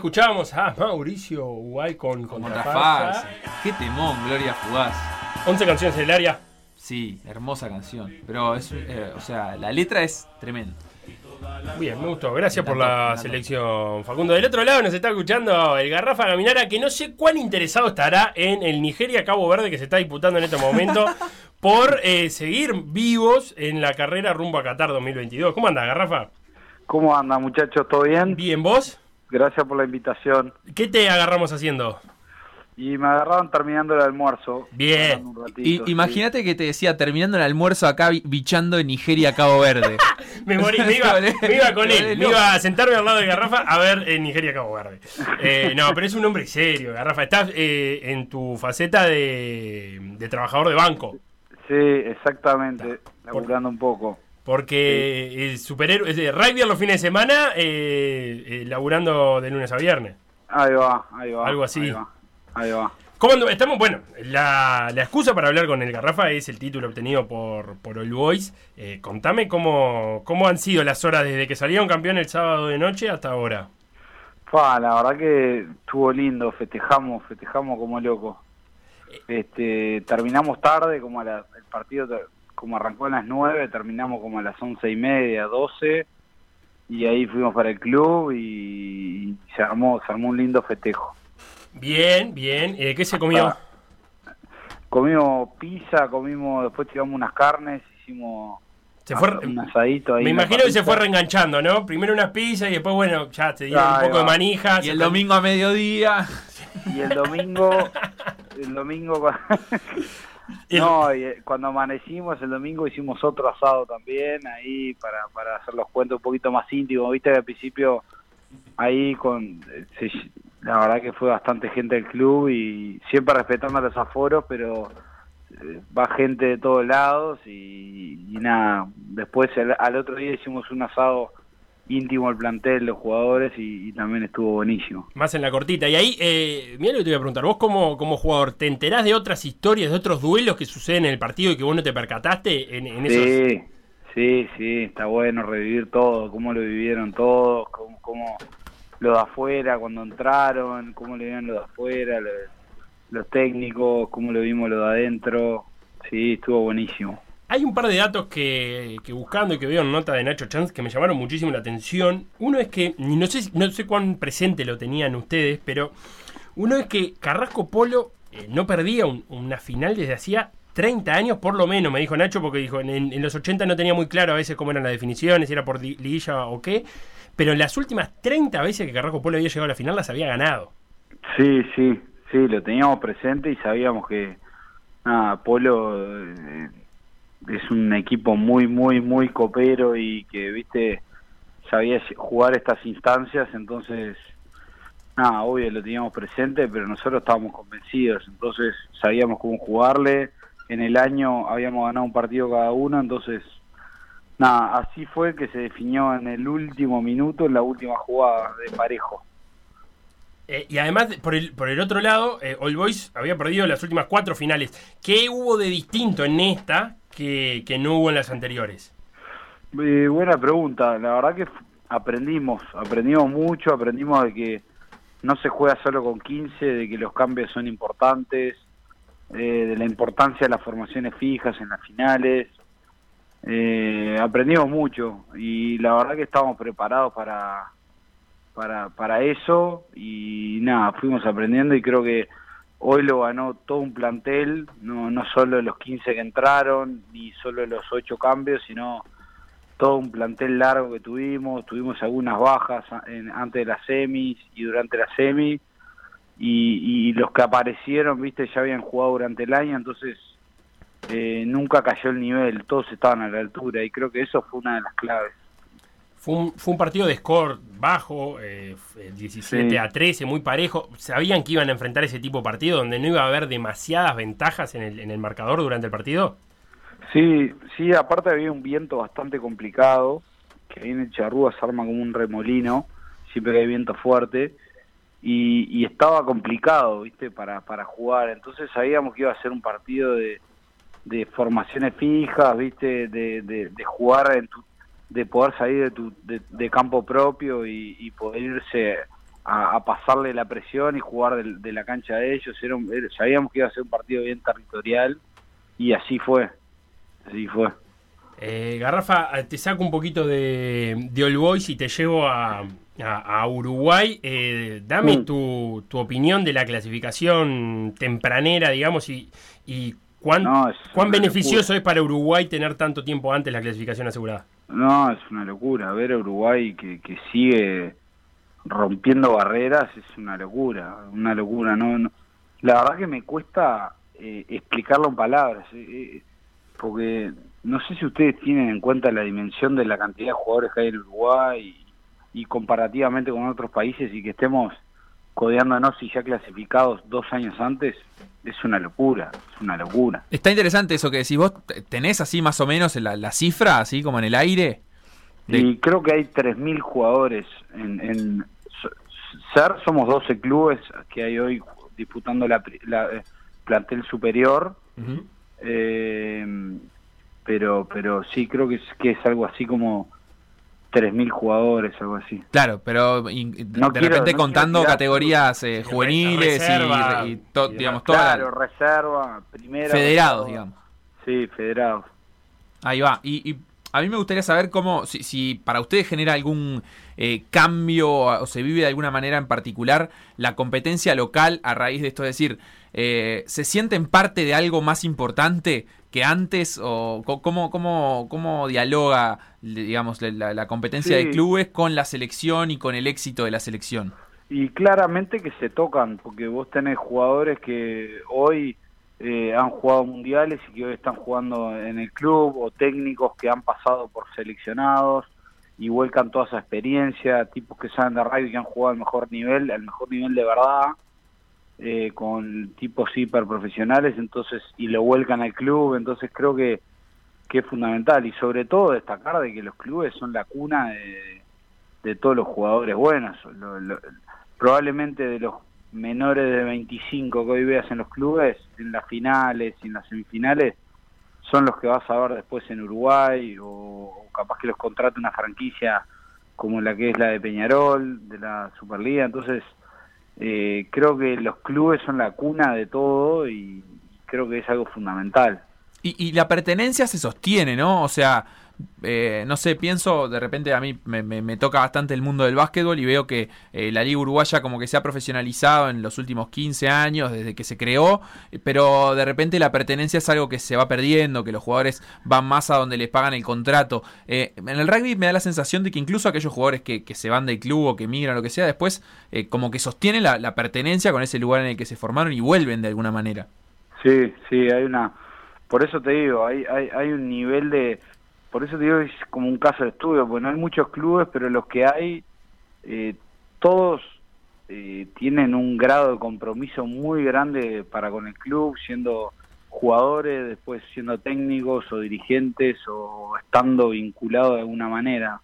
Escuchábamos a Mauricio Uruguay con. Contrafarsa. Qué temón, Gloria Fugaz. 11 canciones del área. Sí, hermosa canción. Pero, es, eh, o sea, la letra es tremenda. Bien, me gustó. Gracias por la selección, Facundo. Del otro lado nos está escuchando el Garrafa Gaminara, que no sé cuán interesado estará en el Nigeria-Cabo Verde que se está disputando en este momento, [LAUGHS] por eh, seguir vivos en la carrera rumbo a Qatar 2022. ¿Cómo anda, Garrafa? ¿Cómo anda, muchachos? ¿Todo bien? Bien, ¿vos? Gracias por la invitación. ¿Qué te agarramos haciendo? Y me agarraron terminando el almuerzo. Bien. Sí. imagínate que te decía, terminando el almuerzo acá bi- bichando en Nigeria, Cabo Verde. [LAUGHS] Me morí, me iba, [LAUGHS] me iba con él, me iba a sentarme al lado de Garrafa a ver en Nigeria Cabo Verde. [LAUGHS] Eh, no, pero es un hombre serio, Garrafa. Estás eh, en tu faceta de, de trabajador de banco. Sí, exactamente. Laburando un poco. Porque el superhéroe, a los fines de semana, eh, eh, laburando de lunes a viernes. Ahí va, ahí va. Algo así. Ahí va. Ahí va. ¿Cómo estamos? Bueno, la, la excusa para hablar con el Garrafa es el título obtenido por, por All Boys. Eh, contame cómo, cómo han sido las horas desde que salieron campeón el sábado de noche hasta ahora. Fa, la verdad que estuvo lindo, festejamos, festejamos como locos. Este, terminamos tarde, como la- el partido como arrancó a las 9, terminamos como a las once y media, 12, y ahí fuimos para el club y, y se armó, se armó un lindo festejo. Bien, bien. Eh, ¿Qué se comió? Ah, Comimos pizza, comimos, después tiramos unas carnes, hicimos Se fue- un asadito ahí. Me imagino que se fue reenganchando, ¿no? Primero unas pizzas y después, bueno, ya te dieron un poco de va. manijas. Y el domingo a mediodía. Y el domingo, el domingo, [LAUGHS] [LAUGHS] no, [LAUGHS] y, eh, cuando amanecimos el domingo hicimos otro asado también ahí para, para hacer los cuentos un poquito más íntimos. Viste que al principio ahí con, eh, se- la verdad que fue bastante gente del club y siempre respetando los aforos, pero eh, va gente de todos lados y, y nada. Después al, al otro día hicimos un asado íntimo al plantel, los jugadores y- y también estuvo buenísimo. Más en la cortita. Y ahí, eh, mira lo que te voy a preguntar. Vos como, como jugador, ¿te enterás de otras historias, de otros duelos que suceden en el partido y que vos no te percataste en, en esos... Sí, sí, sí, está bueno revivir todo, cómo lo vivieron todos, cómo, cómo lo de afuera cuando entraron, cómo lo vieron lo de afuera, lo- los técnicos, cómo lo vimos lo de adentro. Sí, estuvo buenísimo. Hay un par de datos que, que buscando y que veo en nota de Nacho Chance que me llamaron muchísimo la atención. Uno es que, no sé, no sé cuán presente lo tenían ustedes, pero uno es que Carrasco Polo eh, no perdía un- una final desde hacía 30 años por lo menos, me dijo Nacho, porque dijo, en, en los 80 no tenía muy claro a veces cómo eran las definiciones, si era por li- liguilla o qué, pero en las últimas 30 veces que Carrasco Polo había llegado a la final las había ganado. Sí, sí, sí, lo teníamos presente y sabíamos que, Polo eh, es un equipo muy, muy, muy copero y que, viste, sabía jugar estas instancias, entonces, nada, obvio lo teníamos presente, pero nosotros estábamos convencidos, entonces sabíamos cómo jugarle. En el año habíamos ganado un partido cada uno, entonces, nada, así fue que se definió en el último minuto, en la última jugada de parejo. Eh, y además, por el, por el otro lado, eh, All Boys había perdido las últimas cuatro finales. ¿Qué hubo de distinto en esta que, no hubo en las anteriores? Eh, buena pregunta. La verdad que aprendimos, aprendimos mucho, aprendimos de que no se juega solo con 15, de que los cambios son importantes, eh, de la importancia de las formaciones fijas en las finales. Eh, aprendimos mucho y la verdad que estábamos preparados para, para, para eso y nada, fuimos aprendiendo y creo que hoy lo ganó todo un plantel, no, no solo los 15 que entraron, ni solo los 8 cambios, sino todo un plantel largo que tuvimos, tuvimos algunas bajas antes de las semis y durante la semi, y, y los que aparecieron, viste, ya habían jugado durante el año, entonces eh, nunca cayó el nivel, todos estaban a la altura, y creo que eso fue una de las claves. Fue un, fue un partido de score bajo, eh, f- 17 Sí. a 13, muy parejo. ¿Sabían que iban a enfrentar ese tipo de partido donde no iba a haber demasiadas ventajas en el, en el marcador durante el partido? Sí, sí, aparte había un viento bastante complicado, que ahí en el Charrúa se arma como un remolino, siempre que hay viento fuerte, y, y estaba complicado, viste, para, para jugar. Entonces sabíamos que iba a ser un partido de, de formaciones fijas, viste, de, de, de jugar en tu, de poder salir de tu de, de campo propio y, y poder irse a, a pasarle la presión y jugar de, de la cancha de ellos. Era un- era- sabíamos que iba a ser un partido bien territorial y así fue. Así fue. Eh, Garrafa, eh, te saco un poquito de, de All Boys y te llevo a, a- a Uruguay. Eh, dame Mm. tu, tu opinión de la clasificación tempranera, digamos, y, y ¿Cuán, No, cuán beneficioso es para Uruguay tener tanto tiempo antes la clasificación asegurada? No, es una locura. Ver a Uruguay que, que sigue rompiendo barreras es una locura, una locura. No, no- La verdad que me cuesta eh, explicarlo en palabras, eh, eh, porque no sé si ustedes tienen en cuenta la dimensión de la cantidad de jugadores que hay en Uruguay y, y comparativamente con otros países y que estemos codeándonos y ya clasificados dos años antes, es una locura, es una locura. Está interesante eso que decís. ¿Vos tenés así más o menos la, la cifra, así como en el aire? Y creo que hay 3.000 jugadores en, en SER, somos 12 clubes que hay hoy disputando la, la, eh, plantel superior, eh, pero pero sí, creo que es, que es algo así como 3.000 jugadores, algo así. Claro, pero in- No de quiero- repente no contando categorías eh, juveniles y- reserva, y, to- y digamos toda la- Claro, reserva, primera. federados, reserva. digamos. Sí, federados. Ahí va. Y, y a mí me gustaría saber cómo, si, si para ustedes genera algún eh, cambio o se vive de alguna manera en particular la competencia local a raíz de esto. Es decir, eh, ¿se sienten parte de algo más importante que antes? ¿O cómo, cómo, cómo dialoga, digamos, la, la competencia Sí. de clubes con la selección y con el éxito de la selección? Y claramente que se tocan, porque vos tenés jugadores que hoy eh, han jugado mundiales y que hoy están jugando en el club, o técnicos que han pasado por seleccionados y vuelcan toda esa experiencia, tipos que saben de rugby que han jugado al mejor nivel, al mejor nivel de verdad, eh, con tipos hiper profesionales, entonces, y lo vuelcan al club, entonces creo que, que es fundamental, y sobre todo destacar de que los clubes son la cuna de, todos los jugadores buenos, Lo- probablemente de los menores de 25 que hoy veas en los clubes, en las finales y en las semifinales, son los que vas a ver después en Uruguay o, o capaz que los contrate una franquicia como la que es la de Peñarol, de la Superliga. Entonces, eh, creo que los clubes son la cuna de todo y creo que es algo fundamental. Y, y la pertenencia se sostiene, ¿no? O sea, eh, no sé, pienso, de repente a mí me, me- toca bastante el mundo del básquetbol y veo que eh, la liga uruguaya como que se ha profesionalizado en los últimos 15 años, desde que se creó, eh, pero de repente la pertenencia es algo que se va perdiendo, que los jugadores van más a donde les pagan el contrato. Eh, en el rugby me da la sensación de que incluso aquellos jugadores que, que se van del club o que migran lo que sea, después eh, como que sostienen la, la pertenencia con ese lugar en el que se formaron y vuelven de alguna manera. Sí, sí, hay una... Por eso te digo, hay, hay, hay un nivel de... Por eso te digo es como un caso de estudio, porque no hay muchos clubes, pero los que hay, eh, todos eh, tienen un grado de compromiso muy grande para con el club, siendo jugadores, después siendo técnicos o dirigentes o estando vinculados de alguna manera.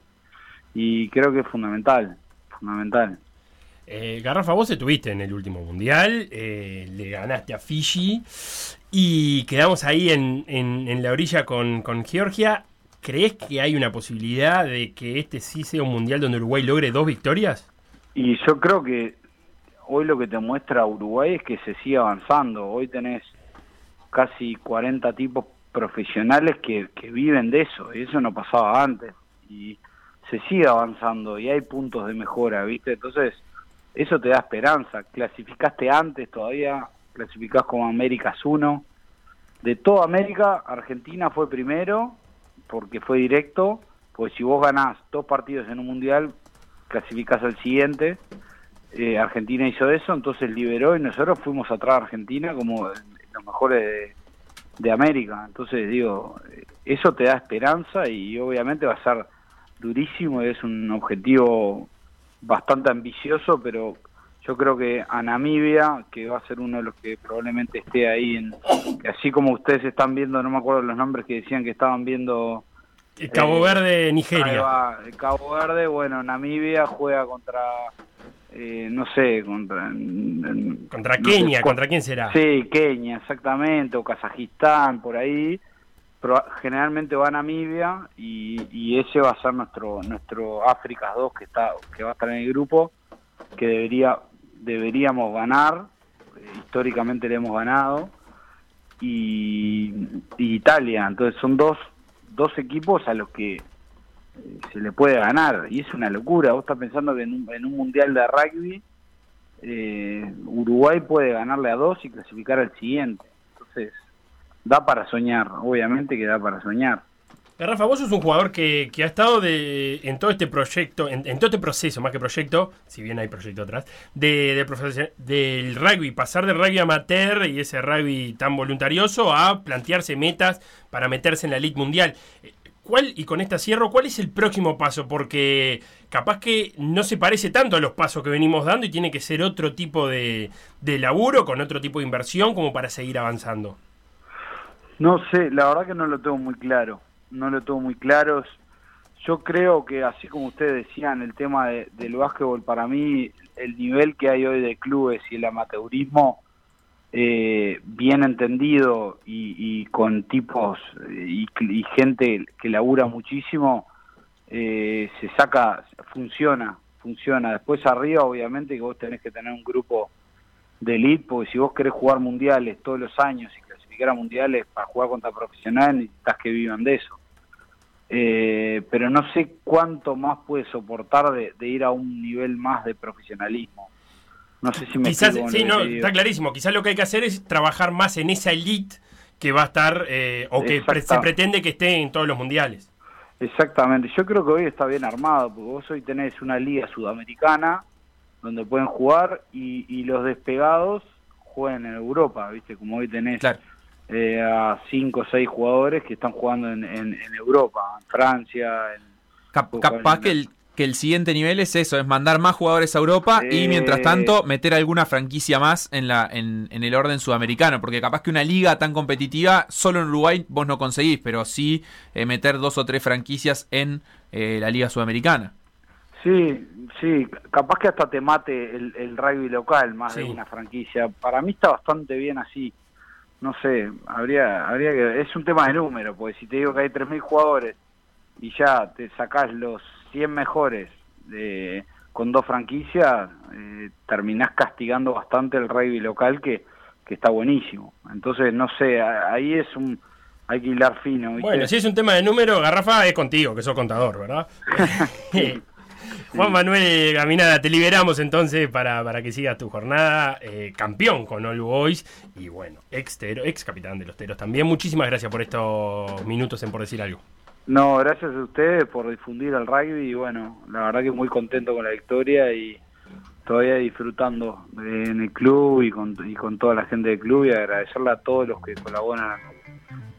Y creo que es fundamental, fundamental. Eh, Garrafa, vos estuviste en el último mundial, eh, le ganaste a Fiji y quedamos ahí en, en- la orilla con, con Georgia. ¿Crees que hay una posibilidad de que este sí sea un mundial donde Uruguay logre dos victorias? Y yo creo que hoy lo que te muestra Uruguay es que se sigue avanzando. Hoy tenés casi 40 tipos profesionales que, que viven de eso, y eso no pasaba antes. Y se sigue avanzando y hay puntos de mejora, ¿viste? Entonces, eso te da esperanza. Clasificaste antes todavía, clasificás como Américas 1. De toda América, Argentina fue primero porque fue directo, pues si vos ganás dos partidos en un mundial, clasificás al siguiente. Eh, Argentina hizo eso, entonces liberó y nosotros fuimos atrás a Argentina como los mejores de, de América. Entonces digo, eh, eso te da esperanza y obviamente va a ser durísimo es un objetivo bastante ambicioso, pero yo creo que a Namibia, que va a ser uno de los que probablemente esté ahí, en, que así como ustedes están viendo, no me acuerdo los nombres que decían que estaban viendo Cabo eh, Verde, Nigeria. va, el Cabo Verde, bueno, Namibia juega contra, eh, no sé, contra... Contra no Kenia, sé, ¿contra quién será? Sí, Kenia, exactamente, o Kazajistán, por ahí. Pero generalmente va a Namibia y, y ese va a ser nuestro nuestro África 2 que está que va a estar en el grupo que debería deberíamos ganar históricamente le hemos ganado y, y Italia. Entonces son dos dos equipos a los que eh, se le puede ganar y es una locura. Vos estás pensando que en un, en un mundial de rugby eh, Uruguay puede ganarle a dos y clasificar al siguiente. Entonces da para soñar, obviamente que da para soñar. Rafa, vos sos un jugador que, que ha estado de, en todo este proyecto, en, todo este proceso, más que proyecto, si bien hay proyecto atrás, de, de profesio- del rugby, pasar del rugby amateur y ese rugby tan voluntarioso a plantearse metas para meterse en la elite mundial. Eh, ¿Cuál, y con esta cierro, cuál es el próximo paso? Porque capaz que no se parece tanto a los pasos que venimos dando y tiene que ser otro tipo de, de laburo, con otro tipo de inversión, como para seguir avanzando. No sé, la verdad que no lo tengo muy claro. No lo tengo muy claro. Yo creo que, así como ustedes decían, el tema de- del básquetbol, para mí, el nivel que hay hoy de clubes y el amateurismo, eh, bien entendido y, y con tipos y, y gente que labura muchísimo, eh, se saca, funciona, funciona. Después arriba, obviamente, que vos tenés que tener un grupo de elite, porque si vos querés jugar mundiales todos los años y clasificar a mundiales para jugar contra profesionales, necesitas que vivan de eso. Eh, pero no sé cuánto más puede soportar de, de ir a un nivel más de profesionalismo. No sé si me Quizás, sí, no, está clarísimo. Quizás lo que hay que hacer es trabajar más en esa elite que va a estar, eh, o que pre- se pretende que esté en todos los mundiales. Exactamente, yo creo que hoy está bien armado, porque vos hoy tenés una liga sudamericana donde pueden jugar y, y los despegados juegan en Europa, ¿viste? Como hoy tenés eh, a cinco o seis jugadores que están jugando en, en- en Europa, en Francia, en, Cap- capaz que el, que el siguiente nivel es eso, es mandar más jugadores a Europa y Eh. mientras tanto meter alguna franquicia más en, la, en, en el orden sudamericano, porque capaz que una liga tan competitiva solo en Uruguay vos no conseguís, pero sí eh, meter dos o tres franquicias en eh, la liga sudamericana. Sí, sí, capaz que hasta te mate el, el rugby local más de una franquicia. Para mí está bastante bien así. No sé, habría, habría que. Es un tema de número, porque si te digo que hay 3.000 jugadores y ya te sacás los 100 mejores de, con dos franquicias, eh, terminás castigando bastante el rugby local que, que está buenísimo. Entonces, no sé, ahí es un. Hay que hilar fino. ¿viste? Bueno, si es un tema de número, Garrafa es contigo, que sos contador, ¿verdad? [LAUGHS] Juan Manuel Gaminada, te liberamos entonces para, para que sigas tu jornada. eh, campeón con All Boys y bueno, ex, tero- ex capitán de los Teros también. Muchísimas gracias por estos minutos en Por Decir Algo. No, gracias a ustedes por difundir el rugby y bueno, la verdad que muy contento con la victoria y todavía disfrutando en el club y con, y con toda la gente del club y agradecerle a todos los que colaboran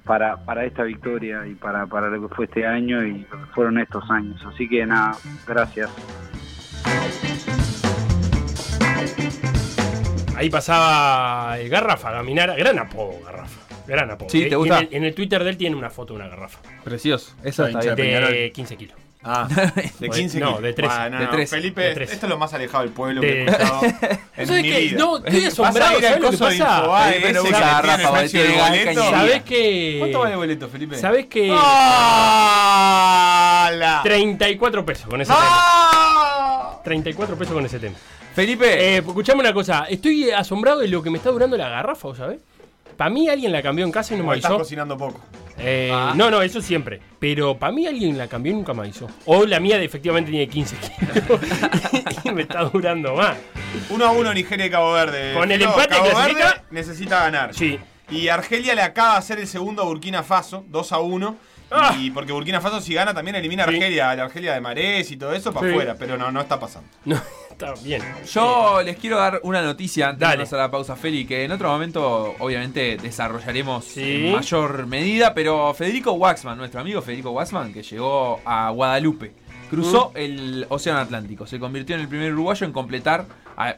para, para esta victoria y para, para lo que fue este año y lo que fueron estos años. Así que nada, gracias. Ahí pasaba el Garrafa Gaminara, gran apodo, Garrafa. Gran apodo. Sí, Eh, ¿te y gusta? En el, en el Twitter de él tiene una foto de una garrafa. Precioso, eso está bien. De 15 kilos. Ah, [LAUGHS] de 15 No, kilos. de 13. Ah, no, de no, 13. Felipe, de 13. esto es lo más alejado del pueblo De- que he escuchado [LAUGHS] en ¿Sabes mi qué? vida. No, estoy asombrado, ¿sabes lo que pasa? No. ¿Sabés qué? ¿Cuánto vale el boleto, Felipe? ¿Sabes qué? ¡Hala! 34 pesos con ese ¡No! tema. 34 pesos con ese tema. Felipe. Eh, escuchame una cosa. Estoy asombrado de lo que me está durando la garrafa, ¿sabes? Para mí alguien la cambió en casa y no me O estás avisó. cocinando poco. Eh, Ah. No, no, eso siempre. Pero para mí alguien la cambió y nunca me avisó. O la mía efectivamente tiene 15 kilos [LAUGHS] y me está durando más. 1 a 1 Nigeria y Cabo Verde. Con el No, empate Cabo clasifica. Verde necesita ganar. Sí. Y Argelia le acaba de hacer el segundo a Burkina Faso, 2 a 1. Ah. Y porque Burkina Faso si gana también elimina a Argelia, a la Argelia de Marés y todo eso para Sí. afuera, pero no, no está pasando. No, [LAUGHS] está bien. Yo les quiero dar una noticia antes Dale. de pasar a la pausa, Feli, que en otro momento obviamente desarrollaremos Sí. en mayor medida, pero Federico Waxman, nuestro amigo Federico Waxman, que llegó a Guadalupe, cruzó el Océano Atlántico, se convirtió en el primer uruguayo en completar,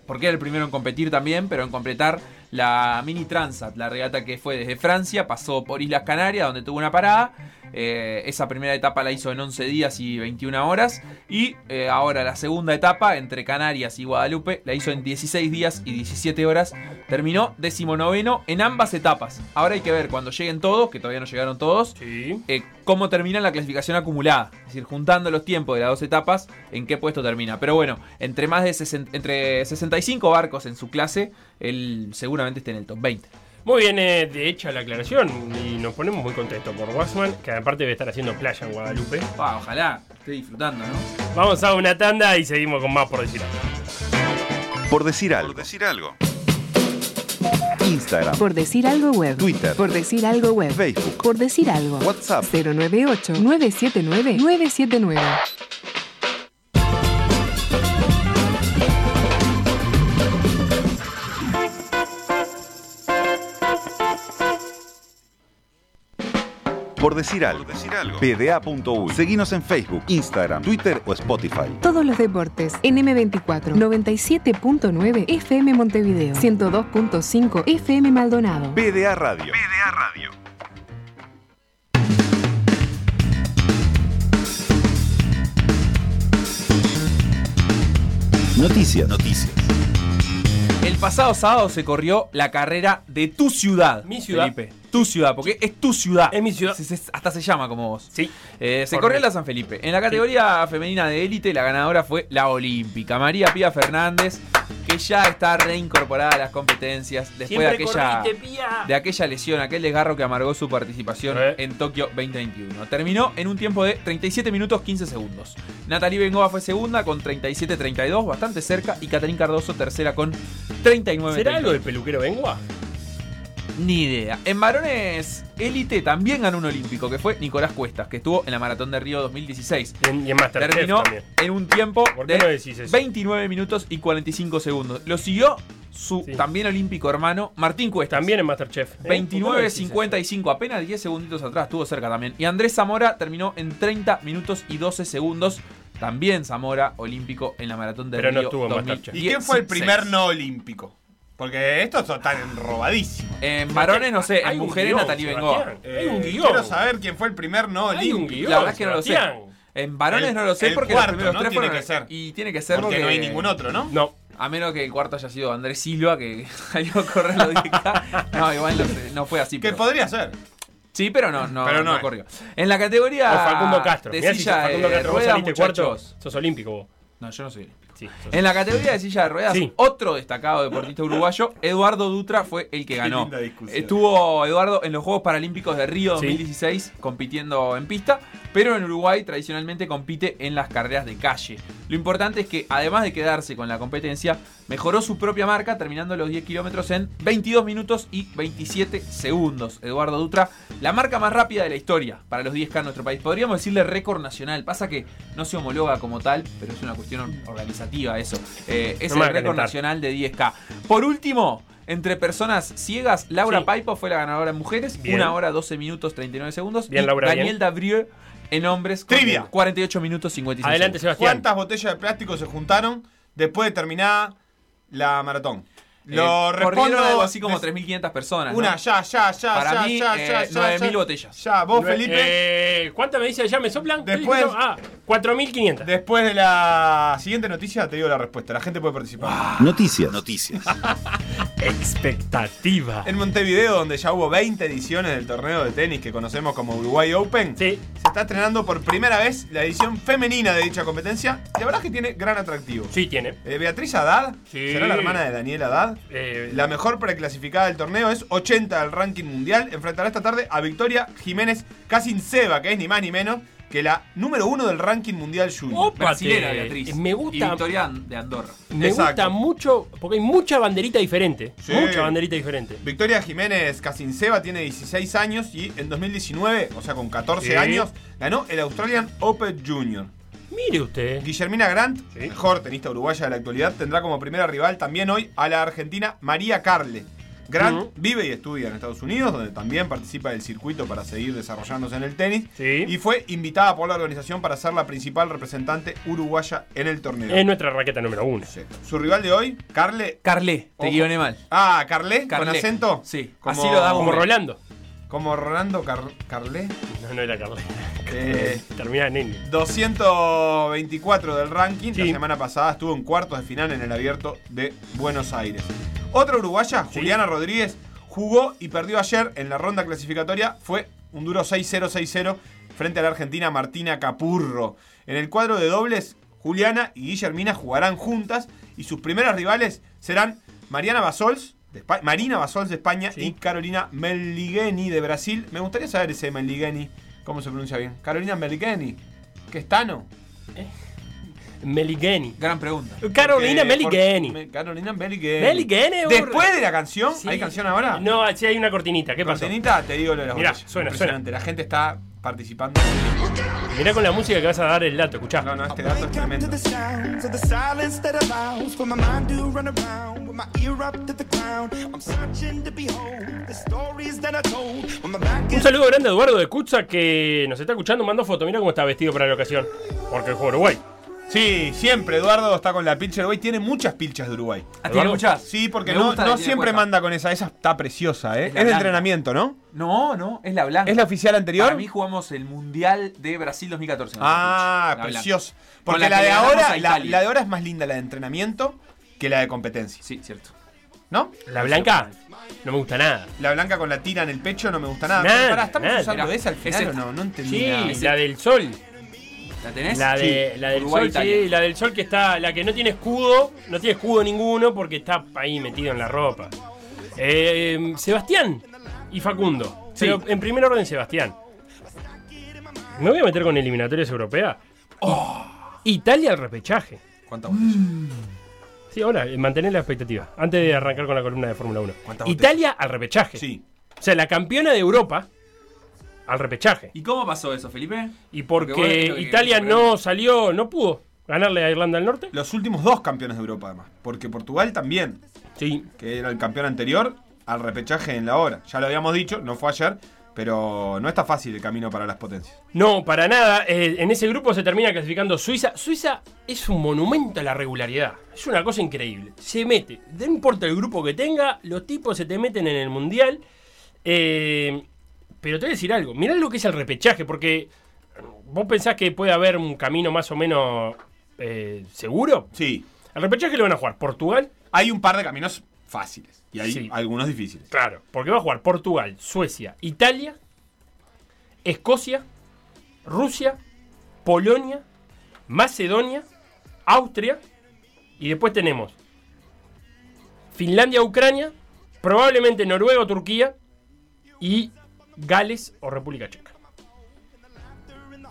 porque era el primero en competir también, pero en completar la Mini Transat, la regata que fue desde Francia, pasó por Islas Canarias, donde tuvo una parada. Eh, esa primera etapa la hizo en 11 días y 21 horas. Y eh, ahora la segunda etapa entre Canarias y Guadalupe la hizo en 16 días y 17 horas. Terminó decimonoveno en ambas etapas. Ahora hay que ver cuando lleguen todos, que todavía no llegaron todos, eh, cómo termina la clasificación acumulada. Es decir, juntando los tiempos de las dos etapas, en qué puesto termina. Pero bueno, entre más de 60 entre 65 barcos en su clase, él seguramente esté en el top 20. Muy bien eh, de hecha la aclaración y nos ponemos muy contentos por Waxman, que aparte debe estar haciendo playa en Guadalupe. Ah, ojalá, esté disfrutando, ¿no? Vamos a una tanda y seguimos con más por decir algo. Por decir algo. Instagram, Por decir algo web. Twitter, Por decir algo web. Facebook, Por decir algo. WhatsApp. 098-979-979. Por decir algo. PDA.uy. Seguinos en Facebook, Instagram, Twitter o Spotify. Todos los deportes en M24 97.9 FM Montevideo 102.5 FM Maldonado. PDA Radio. PDA Radio. Noticias. Noticias. El pasado sábado se corrió la carrera de tu ciudad. Mi ciudad. Felipe. Tu ciudad, porque es tu ciudad. Es mi ciudad. Se- se- hasta se llama como vos. Sí. Eh, se corrió en la San Felipe. En la categoría femenina de élite, la ganadora fue la olímpica. María Pía Fernández, que ya está reincorporada a las competencias después Siempre de aquella, corriste, de aquella lesión, aquel desgarro que amargó su participación Eh. en Tokio 2021. Terminó en un tiempo de 37 minutos 15 segundos. Natalie Bengoa fue segunda con 37-32, bastante cerca, y Catherine Cardoso tercera con 39 ¿Será algo del peluquero Bengua? Ni idea. En varones élite también ganó un olímpico, que fue Nicolás Cuestas, que estuvo en la Maratón de Río 2016. Y en, y en Masterchef Terminó también. en un tiempo ¿Por qué de no decís eso? 29 minutos y 45 segundos. Lo siguió su Sí. también olímpico hermano Martín Cuestas. También en Masterchef. ¿Eh? ¿Por qué no 29, decís eso? 55, apenas 10 segunditos atrás, estuvo cerca también. Y Andrés Zamora terminó en 30 minutos y 12 segundos. También Zamora, olímpico en la maratón de Pero no Río estuvo en Masterchef. ¿Y quién fue el 2016. primer no olímpico? Porque estos están robadísimos. En varones no sé, Hay en mujeres Natalie. Bengoa. Hay un Eh, guion. Quiero saber quién fue el primer no Hay un guion. La verdad es que no lo sé. En varones El- no lo sé el porque cuarto, los primeros ¿no? tres Tiene fueron que ser. Y tiene que ser Porque porque, no hay ningún otro, ¿no? No. A menos que el cuarto haya sido Andrés Silva, que [LAUGHS] salió a correr los 10K. No, igual no, sé, no fue así. Que pero- podría ser. Sí, pero no, no, Pero no corrió. En la categoría O Facundo Castro. de Mirá si sos silla Facundo de Castro vos ruedas, saliste cuarto. Sos olímpico vos. No, yo no soy olímpico. Sí. En la categoría de silla de ruedas, Sí. otro destacado deportista uruguayo, Eduardo Dutra, fue el que Qué ganó. linda discusión. Estuvo Eduardo en los Juegos Paralímpicos de Río Sí. 2016 compitiendo en pista, pero en Uruguay tradicionalmente compite en las carreras de calle. Lo importante es que además de quedarse con la competencia, mejoró su propia marca terminando los 10 kilómetros en 22 minutos y 27 segundos. Eduardo Dutra, la marca más rápida de la historia para los 10K en nuestro país. Podríamos decirle récord nacional. Pasa que no se homologa como tal, pero es una cuestión organizativa eso. Eh, es No el récord nacional de 10K. Por último, entre personas ciegas, Laura Sí. Paipo fue la ganadora en mujeres. Bien. Una hora 12 minutos 39 segundos. Bien, y Laura, Daniel. Davrieux en hombres con Trivia. 48 minutos 56 Adelante, segundos. Sebastián. ¿Cuántas botellas de plástico se juntaron después de terminada la maratón? Eh, Lo corrieron respondo algo así como des- 3.500 personas. ¿no? Una, ya, ya, ya, Para ya, mí, ya, eh, ya, ya, 9.000 ya. botellas. Ya, vos, Felipe, Eh, ¿Cuántas me dice ya me soplan? Después- Ah, 4.500. después de la siguiente noticia te digo la respuesta. La gente puede participar. Noticias. Noticias. [LAUGHS] Expectativa. En Montevideo, donde ya hubo 20 ediciones del torneo de tenis que conocemos como Uruguay Open, Sí. se está estrenando por primera vez la edición femenina de dicha competencia. Y la verdad es que tiene gran atractivo. Sí, tiene. Eh, Beatriz Haddad, Sí. será la hermana de Daniel Haddad. Eh, La mejor preclasificada del torneo es 80 del ranking mundial. Enfrentará esta tarde a Victoria Jiménez Casinceba, que es ni más ni menos que la número uno del ranking mundial junior. Opa, Brasilera, Beatriz. Me Y gusta. Victoria de Andorra. Me Exacto. gusta mucho, porque hay mucha banderita diferente. Sí. Mucha banderita diferente. Victoria Jiménez Casinceba tiene 16 años y en 2019, o sea con 14 Sí. años, ganó el Australian Open Junior. Mire usted. Guillermina Grant, Sí. mejor tenista uruguaya de la actualidad, tendrá como primera rival también hoy a la argentina María Carle. Grant vive y estudia en Estados Unidos, donde también participa del circuito para seguir desarrollándose en el tenis. Sí. Y fue invitada por la organización para ser la principal representante uruguaya en el torneo. Es nuestra raqueta número uno. Sí. Su rival de hoy, Carle. Carlé, te guioné mal. Ah, Carle, con Carle. acento. Sí, Como- así lo damos. Como Rolando. Como Rolando Car- Carle. No, no era Carlos. Eh, Termina en N. 224 del ranking. La semana pasada estuvo en cuartos de final en el abierto de Buenos Aires. Otra uruguaya, Sí. Juliana Rodríguez, jugó y perdió ayer en la ronda clasificatoria. Fue un duro 6-0-6-0 frente a la argentina Martina Capurro. En el cuadro de dobles, Juliana y Guillermina jugarán juntas y sus primeras rivales serán Mariana Basols. de Espa- Marina Basols de España Sí. y Carolina Meligeni de Brasil. Me gustaría saber ese Meligeni, cómo se pronuncia bien. Carolina Meligeni, que es Tano. Meligeni. Gran pregunta. Carolina Porque- Meligeni. por- Carolina Meligeni. Meligeni. Después de la canción, Sí. ¿hay canción ahora? No, sí hay una cortinita. ¿Qué pasó? Cortinita, te digo lo de las Mirá, botellas. suena, Impresionante. La gente está participando. Mirá con la música que vas a dar el dato, escuchá. No, no, este dato es tremendo. Un saludo grande a Eduardo de Cutza que nos está escuchando, mandó foto. Mira cómo está vestido para la ocasión. Porque juega Uruguay. Sí, siempre Eduardo está con la pilcha de Uruguay. Tiene muchas pilchas de Uruguay. Ah, ¿tiene muchas? Sí, porque Me no, gusta no que tiene siempre manda con esa. Esa está preciosa, ¿eh? Es Es, la de blanca. entrenamiento, ¿no? No, no, es la blanca. ¿Es la oficial anterior? Para mí jugamos el Mundial de Brasil 2014. con Ah, precioso. Porque la, que de le ganamos ahora, a la, Italia. la de ahora es más linda la de entrenamiento que la de competencia. Sí, cierto. ¿No? La blanca no me gusta nada. La blanca con la tira en el pecho no me gusta nada. Nada, Pero pará, ¿estamos nada. usando Mirá, esa al final es o esta. no? No entendí Sí, nada. la del sol. ¿La tenés? La, de, Sí. la del Uruguay, sol, sí, la del sol que está, la que no tiene escudo, no tiene escudo ninguno porque está ahí metido en la ropa. Eh, Sebastián y Facundo. Sí. Pero en primer orden, Sebastián. Me voy a meter con eliminatorias europeas. Oh. Italia al repechaje. ¿Cuántas botellas? Sí, ahora, mantener la expectativa. Antes de arrancar con la columna de Fórmula 1. ¿Cuántas Italia al repechaje. Sí. O sea, la campeona de Europa al repechaje. ¿Y cómo pasó eso, Felipe? Y Porque Italia que- no salió, no pudo ganarle a Irlanda del Norte. Los últimos dos campeones de Europa, además. Porque Portugal también, Sí. que era el campeón anterior, al repechaje en la hora. Ya lo habíamos dicho, no fue ayer, pero no está fácil el camino para las potencias. No, para nada. Eh, en ese grupo se termina clasificando Suiza. Suiza es un monumento a la regularidad. Es una cosa increíble. Se mete. No importa el grupo que tenga, los tipos se te meten en el mundial. Eh, pero te voy a decir algo. Mirá lo que es el repechaje, porque vos pensás que puede haber un camino más o menos eh, seguro. Sí. El repechaje lo van a jugar Portugal. Hay un par de caminos fáciles y hay Sí. algunos difíciles. Claro, porque va a jugar Portugal, Suecia, Italia, Escocia, Rusia, Polonia, Macedonia, Austria y después tenemos Finlandia, Ucrania, probablemente Noruega o Turquía y Gales o República Checa.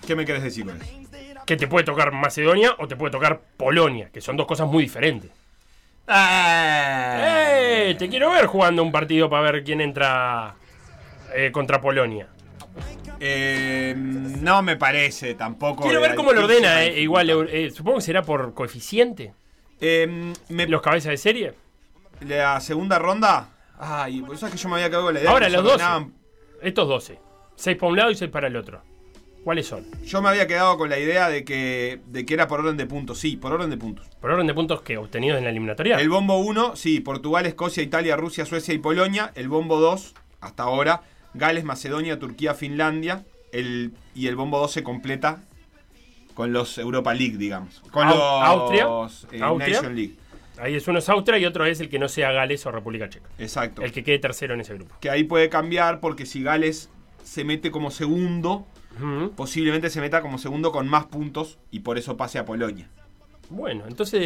¿Qué me querés decir con eso? Que te puede tocar Macedonia o te puede tocar Polonia, que son dos cosas muy diferentes. ¡Eh! Te quiero ver jugando un partido para ver quién entra eh, contra Polonia. Eh, no me parece tampoco. Quiero ver cómo lo ordena, eh, igual, eh, supongo que será por coeficiente. Eh, me- Los cabezas de serie. la segunda ronda. Ay, por eso es que yo me había quedado con la idea. Ahora los se 12. ordenaban. Estos 12. 6 para un lado y 6 para el otro. ¿Cuáles son? Yo me había quedado con la idea de que, de que era por orden de puntos. Sí, por orden de puntos. Por orden de puntos que obtenidos en la eliminatoria. El bombo 1, sí, Portugal, Escocia, Italia, Rusia, Suecia y Polonia. El bombo 2, hasta ahora, Gales, Macedonia, Turquía, Finlandia. El, y el bombo 2 se completa con los Europa League, digamos. Con Au- los Austria. eh, Austria. Nation League. Ahí es uno es Austria y otro es el que no sea Gales o República Checa. Exacto. El que quede tercero en ese grupo. Que ahí puede cambiar porque si Gales se mete como segundo, posiblemente se meta como segundo con más puntos y por eso pase a Polonia. Bueno, entonces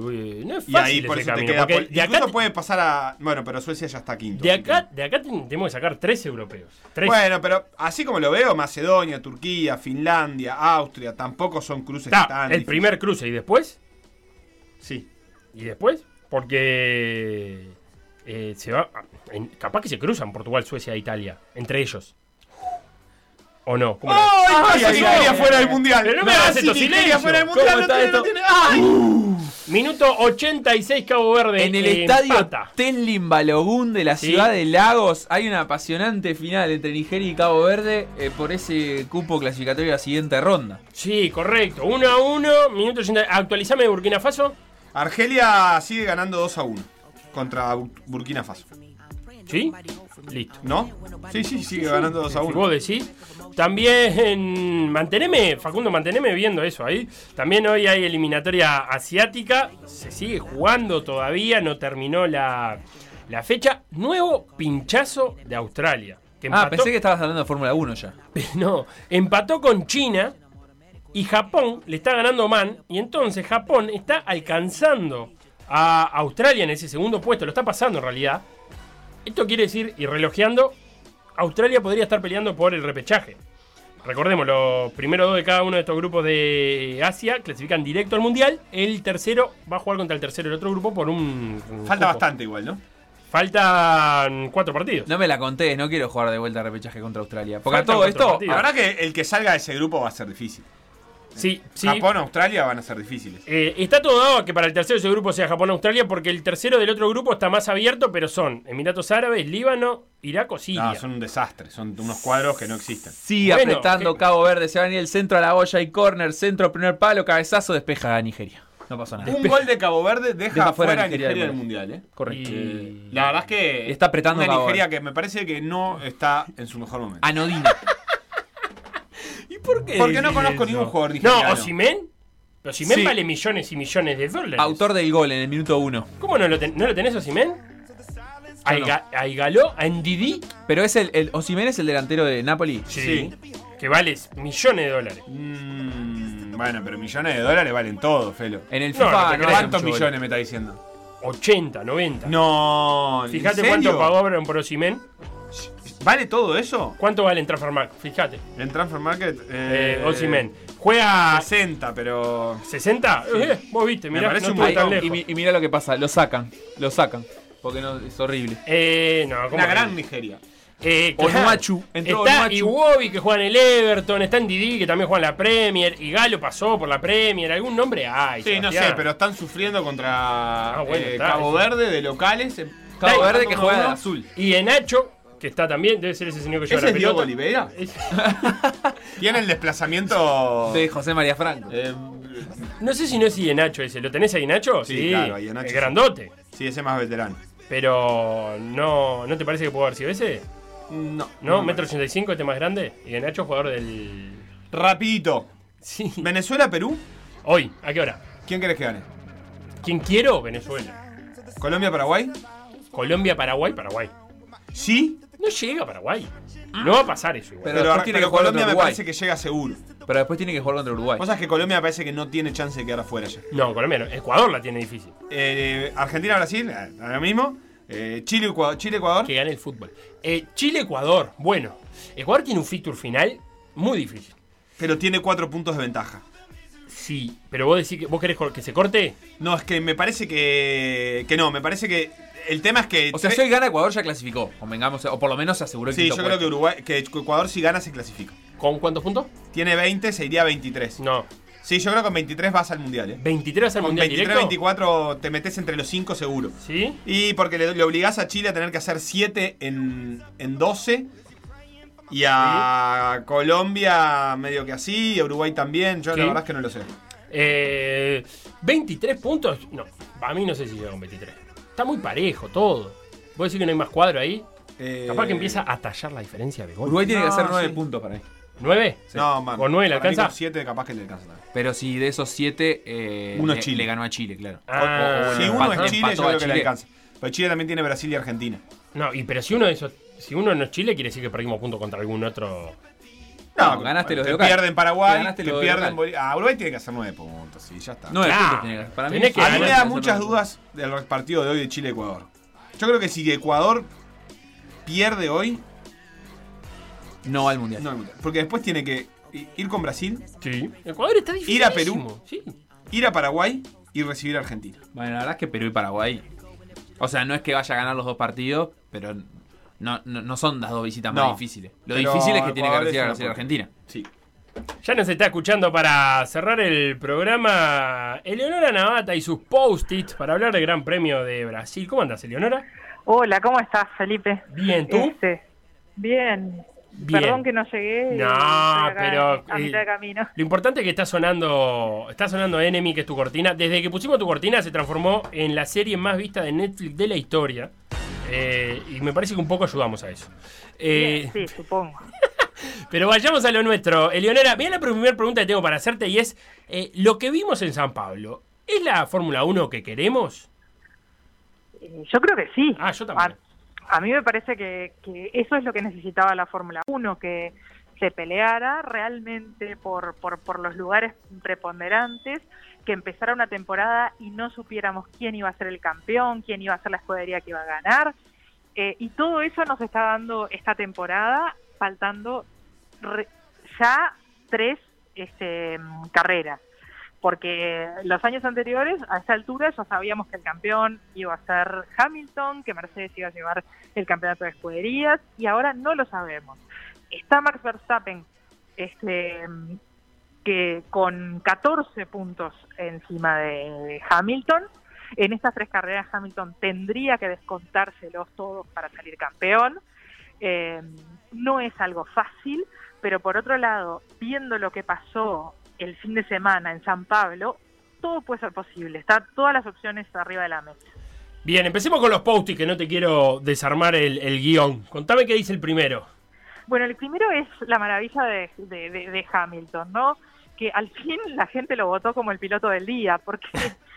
no es Y fácil ahí por ese eso te queda. de acá, puede pasar a. Bueno, pero Suecia ya está quinto. de así que- acá, de acá ten- tenemos que sacar tres europeos. Tres. Bueno, pero así como lo veo, Macedonia, Turquía, Finlandia, Austria, tampoco son cruces Está, tan el difíciles. primer cruce y después. Sí. ¿Y después? Porque eh, se va. en- capaz que se cruzan Portugal, Suecia e Italia. Entre ellos. ¿O no? ¿Cómo ¡Ay, ¡Ay, casi no! quería fuera del mundial! Pero no me No, hagas sí, estos ni quería silencios. fuera del ¿Cómo mundial, no está tiene- esto? no tiene- ¡Ay! Minuto 86 Cabo Verde. En el eh, estadio empata. Tenlin Balogun de la Sí. ciudad de Lagos hay una apasionante final entre Nigeria y Cabo Verde eh, por ese cupo clasificatorio a la siguiente ronda. Sí, correcto. 1 a 1. Minuto 80. Actualizame de Burkina Faso. Argelia sigue ganando 2 a 1 contra Bu- Burkina Faso. ¿Sí? Listo. ¿No? Sí, sí, sigue ganando 2 a 1. Vos decís. También manteneme, Facundo, manteneme viendo eso ahí. También hoy hay eliminatoria asiática. Se sigue jugando todavía, no terminó la, la fecha. Nuevo pinchazo de Australia. Que Ah, pensé que estabas hablando de Fórmula 1 ya. [LAUGHS] No, empató con China y Japón le está ganando Man. Y entonces Japón está alcanzando a Australia en ese segundo puesto. Lo está pasando en realidad. Esto quiere decir, y relojeando, Australia podría estar peleando por el repechaje. recordemos, los primeros dos de cada uno de estos grupos de Asia clasifican directo al Mundial. El tercero va a jugar contra el tercero del otro grupo por un. Falta bastante igual, ¿no? Faltan cuatro partidos. No me la conté, no quiero jugar de vuelta a repechaje contra Australia. Porque a todo esto. partidos. La verdad que el que salga de ese grupo va a ser difícil. Sí, sí. Japón, Australia van a ser difíciles. Eh, está todo dado a que para el tercero de ese grupo sea Japón-Australia, porque el tercero del otro grupo está más abierto, pero son Emiratos Árabes, Líbano, Irak o Siria. No, son un desastre. Son unos cuadros que no existen. Sigue Bueno, apretando ¿qué- Cabo Verde, se va a venir el centro a la olla y corner, centro, primer palo, cabezazo, despeja a Nigeria. No pasó nada. Un gol de Cabo Verde deja, Deja fuera fuera a Nigeria Nigeria del Mundial, ¿eh? Correcto. Eh, La verdad es que Está apretando una Cabo Nigeria Verde. que me parece que no está en su mejor momento. Anodina. ¿Y por qué? Porque no conozco eso? ningún jugador nigeriano. No, Osimen. Osimen Sí. vale millones y millones de dólares. Autor del gol en el minuto uno. ¿Cómo no lo, ten- no lo tenés, Osimen? A, no. Iga- a Igaló, a Ndidi. Pero es el, el Osimhen es el delantero de Napoli. Sí. Que vale millones de dólares. Mm, bueno, pero millones de dólares valen todo, Felo. En el No, FIFA no te no, creas. hay ¿Cuántos mucho millones me está diciendo? 80, 90. No, ¿en Fíjate serio? cuánto pagaron por Osimen. ¿Vale todo eso? ¿Cuánto vale en Transfermarkt? Fíjate. En Transfer Market. Eh, Osimhen. Juega 60, pero. 60. Eh, vos viste, Me mirá, parece no un tan lejos. y, y mira lo que pasa, lo sacan, lo sacan. Porque no, es horrible. Eh, no, ¿cómo Una que? gran Nigeria. Eh, Onuachu, entró Está Onuachu. Iwobi que juega en el Everton, está en Didi que también juega en la Premier, y Galo pasó por la Premier, algún nombre hay. Sí, no sé, Sebastián. pero están sufriendo contra Ah, bueno, eh, está, Cabo eso. Verde de locales. eh, Cabo está Verde que juega de uno. azul. Y en Nacho, que está también, debe ser ese señor que lleva ¿Ese la es pelota. [LAUGHS] Tiene el desplazamiento. De José María Franco. eh, no sé si no es Nacho ese, ¿lo tenés ahí Nacho? Sí, claro, Iheanacho, es sí. grandote. sí, ese más veterano. Pero no, ¿no te parece que pudo haber sido ese? No. ¿No? me ¿Metro parece. 85 este más grande? Y de Nacho jugador del... Rapidito. Sí. Venezuela-Perú. Hoy, ¿a qué hora? ¿Quién querés que gane? ¿Quién quiero? Venezuela. ¿Colombia-Paraguay? Colombia, Paraguay, Paraguay. Sí, No llega a Paraguay. No va a pasar eso igual. Pero pero, después tiene pero que jugar Colombia contra me Uruguay. parece que llega seguro. Pero después tiene que jugar contra Uruguay. Vos sabés que Colombia me parece que no tiene chance de quedar afuera ya. No, Colombia no. Ecuador la tiene difícil. Eh, Argentina-Brasil, eh, ahora mismo. Eh, Chile-Ecuador. Chile-Ecuador. Que gane el fútbol. Eh, Chile-Ecuador. Bueno. Ecuador tiene un fixture final muy difícil. Pero tiene cuatro puntos de ventaja. Sí, pero vos decís que vos querés que se corte. No, es que me parece que. Que no, me parece que. El tema es que. O sea, si hoy gana Ecuador ya clasificó. Convengamos, o por lo menos se aseguró el Sí, yo quinto creo que puesto. Uruguay, que Ecuador si gana se clasifica. ¿Con cuántos puntos? Tiene 20, se iría a 23. No. Sí, yo creo que con 23 vas al mundial, ¿eh? 23 al Con mundial 23, directo. 24 te metes entre los 5 seguro. ¿Sí? Y porque le, le obligás a Chile a tener que hacer 7 en, en 12. Y a Colombia medio que así, y a Uruguay también. Yo Sí. la verdad es que no lo sé. Eh, 23 puntos. No, a mí no sé si llega con 23. Está muy parejo todo. ¿Vos decís que no hay más cuadro ahí? Eh, Capaz que empieza a tallar la diferencia de gol. Uruguay tiene que hacer 9 sí. puntos para ahí. ¿9? No, man. ¿Con 9 le alcanza? con 7 capaz que le alcanza. Pero si de esos 7, eh, Uno le, es Chile. le ganó a Chile, claro. Ah, si uno empató- es Chile, yo creo que le Chile. alcanza. Pero Chile también tiene Brasil y Argentina. No, y pero si uno de esos. Si uno no es Chile, quiere decir que perdimos puntos contra algún otro. No, ganaste los de que local. pierden Paraguay, Te ganaste que los de pierden. Bolivia. Ah, Uruguay tiene que hacer 9 puntos, sí, ya está. 9 Claro. puntos tiene que Para mí, que a mí me da hacer muchas nueve dudas del partido de hoy de Chile-Ecuador. Yo creo que si Ecuador pierde hoy. No va al mundial. no, porque después tiene que ir con Brasil, Sí. Ecuador está difícil. Ir a Perú. Sí. ir a Paraguay y recibir a Argentina. Bueno, la verdad es que Perú y Paraguay. O sea, no es que vaya a ganar los dos partidos, pero no, no, no son las dos visitas más No. difíciles. Lo Pero difícil es que tiene que recibir a Brasil y Argentina. Sí. Ya nos está escuchando para cerrar el programa Eleonora Navata y sus post-its para hablar del Gran Premio de Brasil. ¿Cómo andas, Eleonora? Hola, ¿cómo estás, Felipe? Bien, ¿tú? Este, bien. Bien. Perdón que no llegué. No, acá pero, A mitad eh, de camino. Lo importante es que está sonando, está sonando Enemy, que es tu cortina. Desde que pusimos tu cortina se transformó en la serie más vista de Netflix de la historia. Eh, y me parece que un poco ayudamos a eso. Eh, Sí, [LAUGHS] supongo. Pero vayamos a lo nuestro. Eleonora, mira la primera pregunta que tengo para hacerte y es, eh, lo que vimos en San Pablo, ¿es la Fórmula 1 que queremos? Eh, Yo creo que sí. Ah, yo también. A, a mí me parece que, que eso es lo que necesitaba la Fórmula 1, que se peleara realmente por, por, por los lugares preponderantes, que empezara una temporada y no supiéramos quién iba a ser el campeón, quién iba a ser la escudería que iba a ganar. Eh, y todo eso nos está dando esta temporada, faltando ya tres este, carreras. Porque los años anteriores, a esta altura, ya sabíamos que el campeón iba a ser Hamilton, que Mercedes iba a llevar el campeonato de escuderías, y ahora no lo sabemos. Está Max Verstappen, este, que con 14 puntos encima de Hamilton, en estas tres carreras Hamilton tendría que descontárselos todos para salir campeón. Eh, no es algo fácil, pero por otro lado, viendo lo que pasó el fin de semana en San Pablo, todo puede ser posible. Están todas las opciones arriba de la mesa. Bien, empecemos con los post que no te quiero desarmar el, el guion. Contame qué dice el primero. Bueno, el primero es la maravilla de, de- de- de Hamilton, ¿no? Que al fin la gente lo votó como el piloto del día, porque [LAUGHS]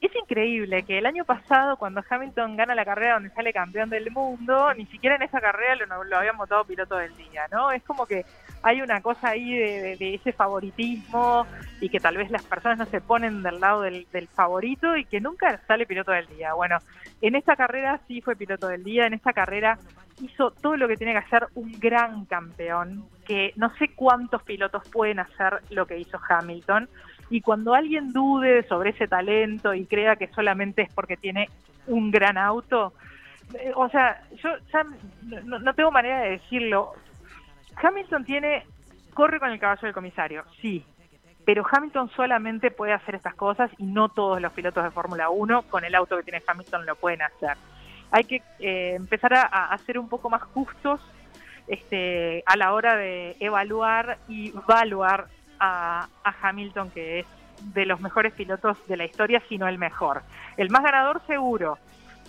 es increíble que el año pasado, cuando Hamilton gana la carrera donde sale campeón del mundo, ni siquiera en esa carrera lo, lo habían votado piloto del día, ¿no? Es como que hay una cosa ahí de, de- de ese favoritismo y que tal vez las personas no se ponen del lado del, del favorito y que nunca sale piloto del día. Bueno, en esta carrera sí fue piloto del día, en esta carrera hizo todo lo que tiene que hacer un gran campeón, que no sé cuántos pilotos pueden hacer lo que hizo Hamilton. Y cuando alguien dude sobre ese talento y crea que solamente es porque tiene un gran auto, eh, o sea, yo ya no, no tengo manera de decirlo. Hamilton tiene, corre con el caballo del comisario, sí, pero Hamilton solamente puede hacer estas cosas y no todos los pilotos de Fórmula 1 con el auto que tiene Hamilton lo pueden hacer. Hay que eh, empezar a, a- ser un poco más justos este, a la hora de evaluar y evaluar a, a Hamilton, que es de los mejores pilotos de la historia, si no el mejor. El más ganador seguro.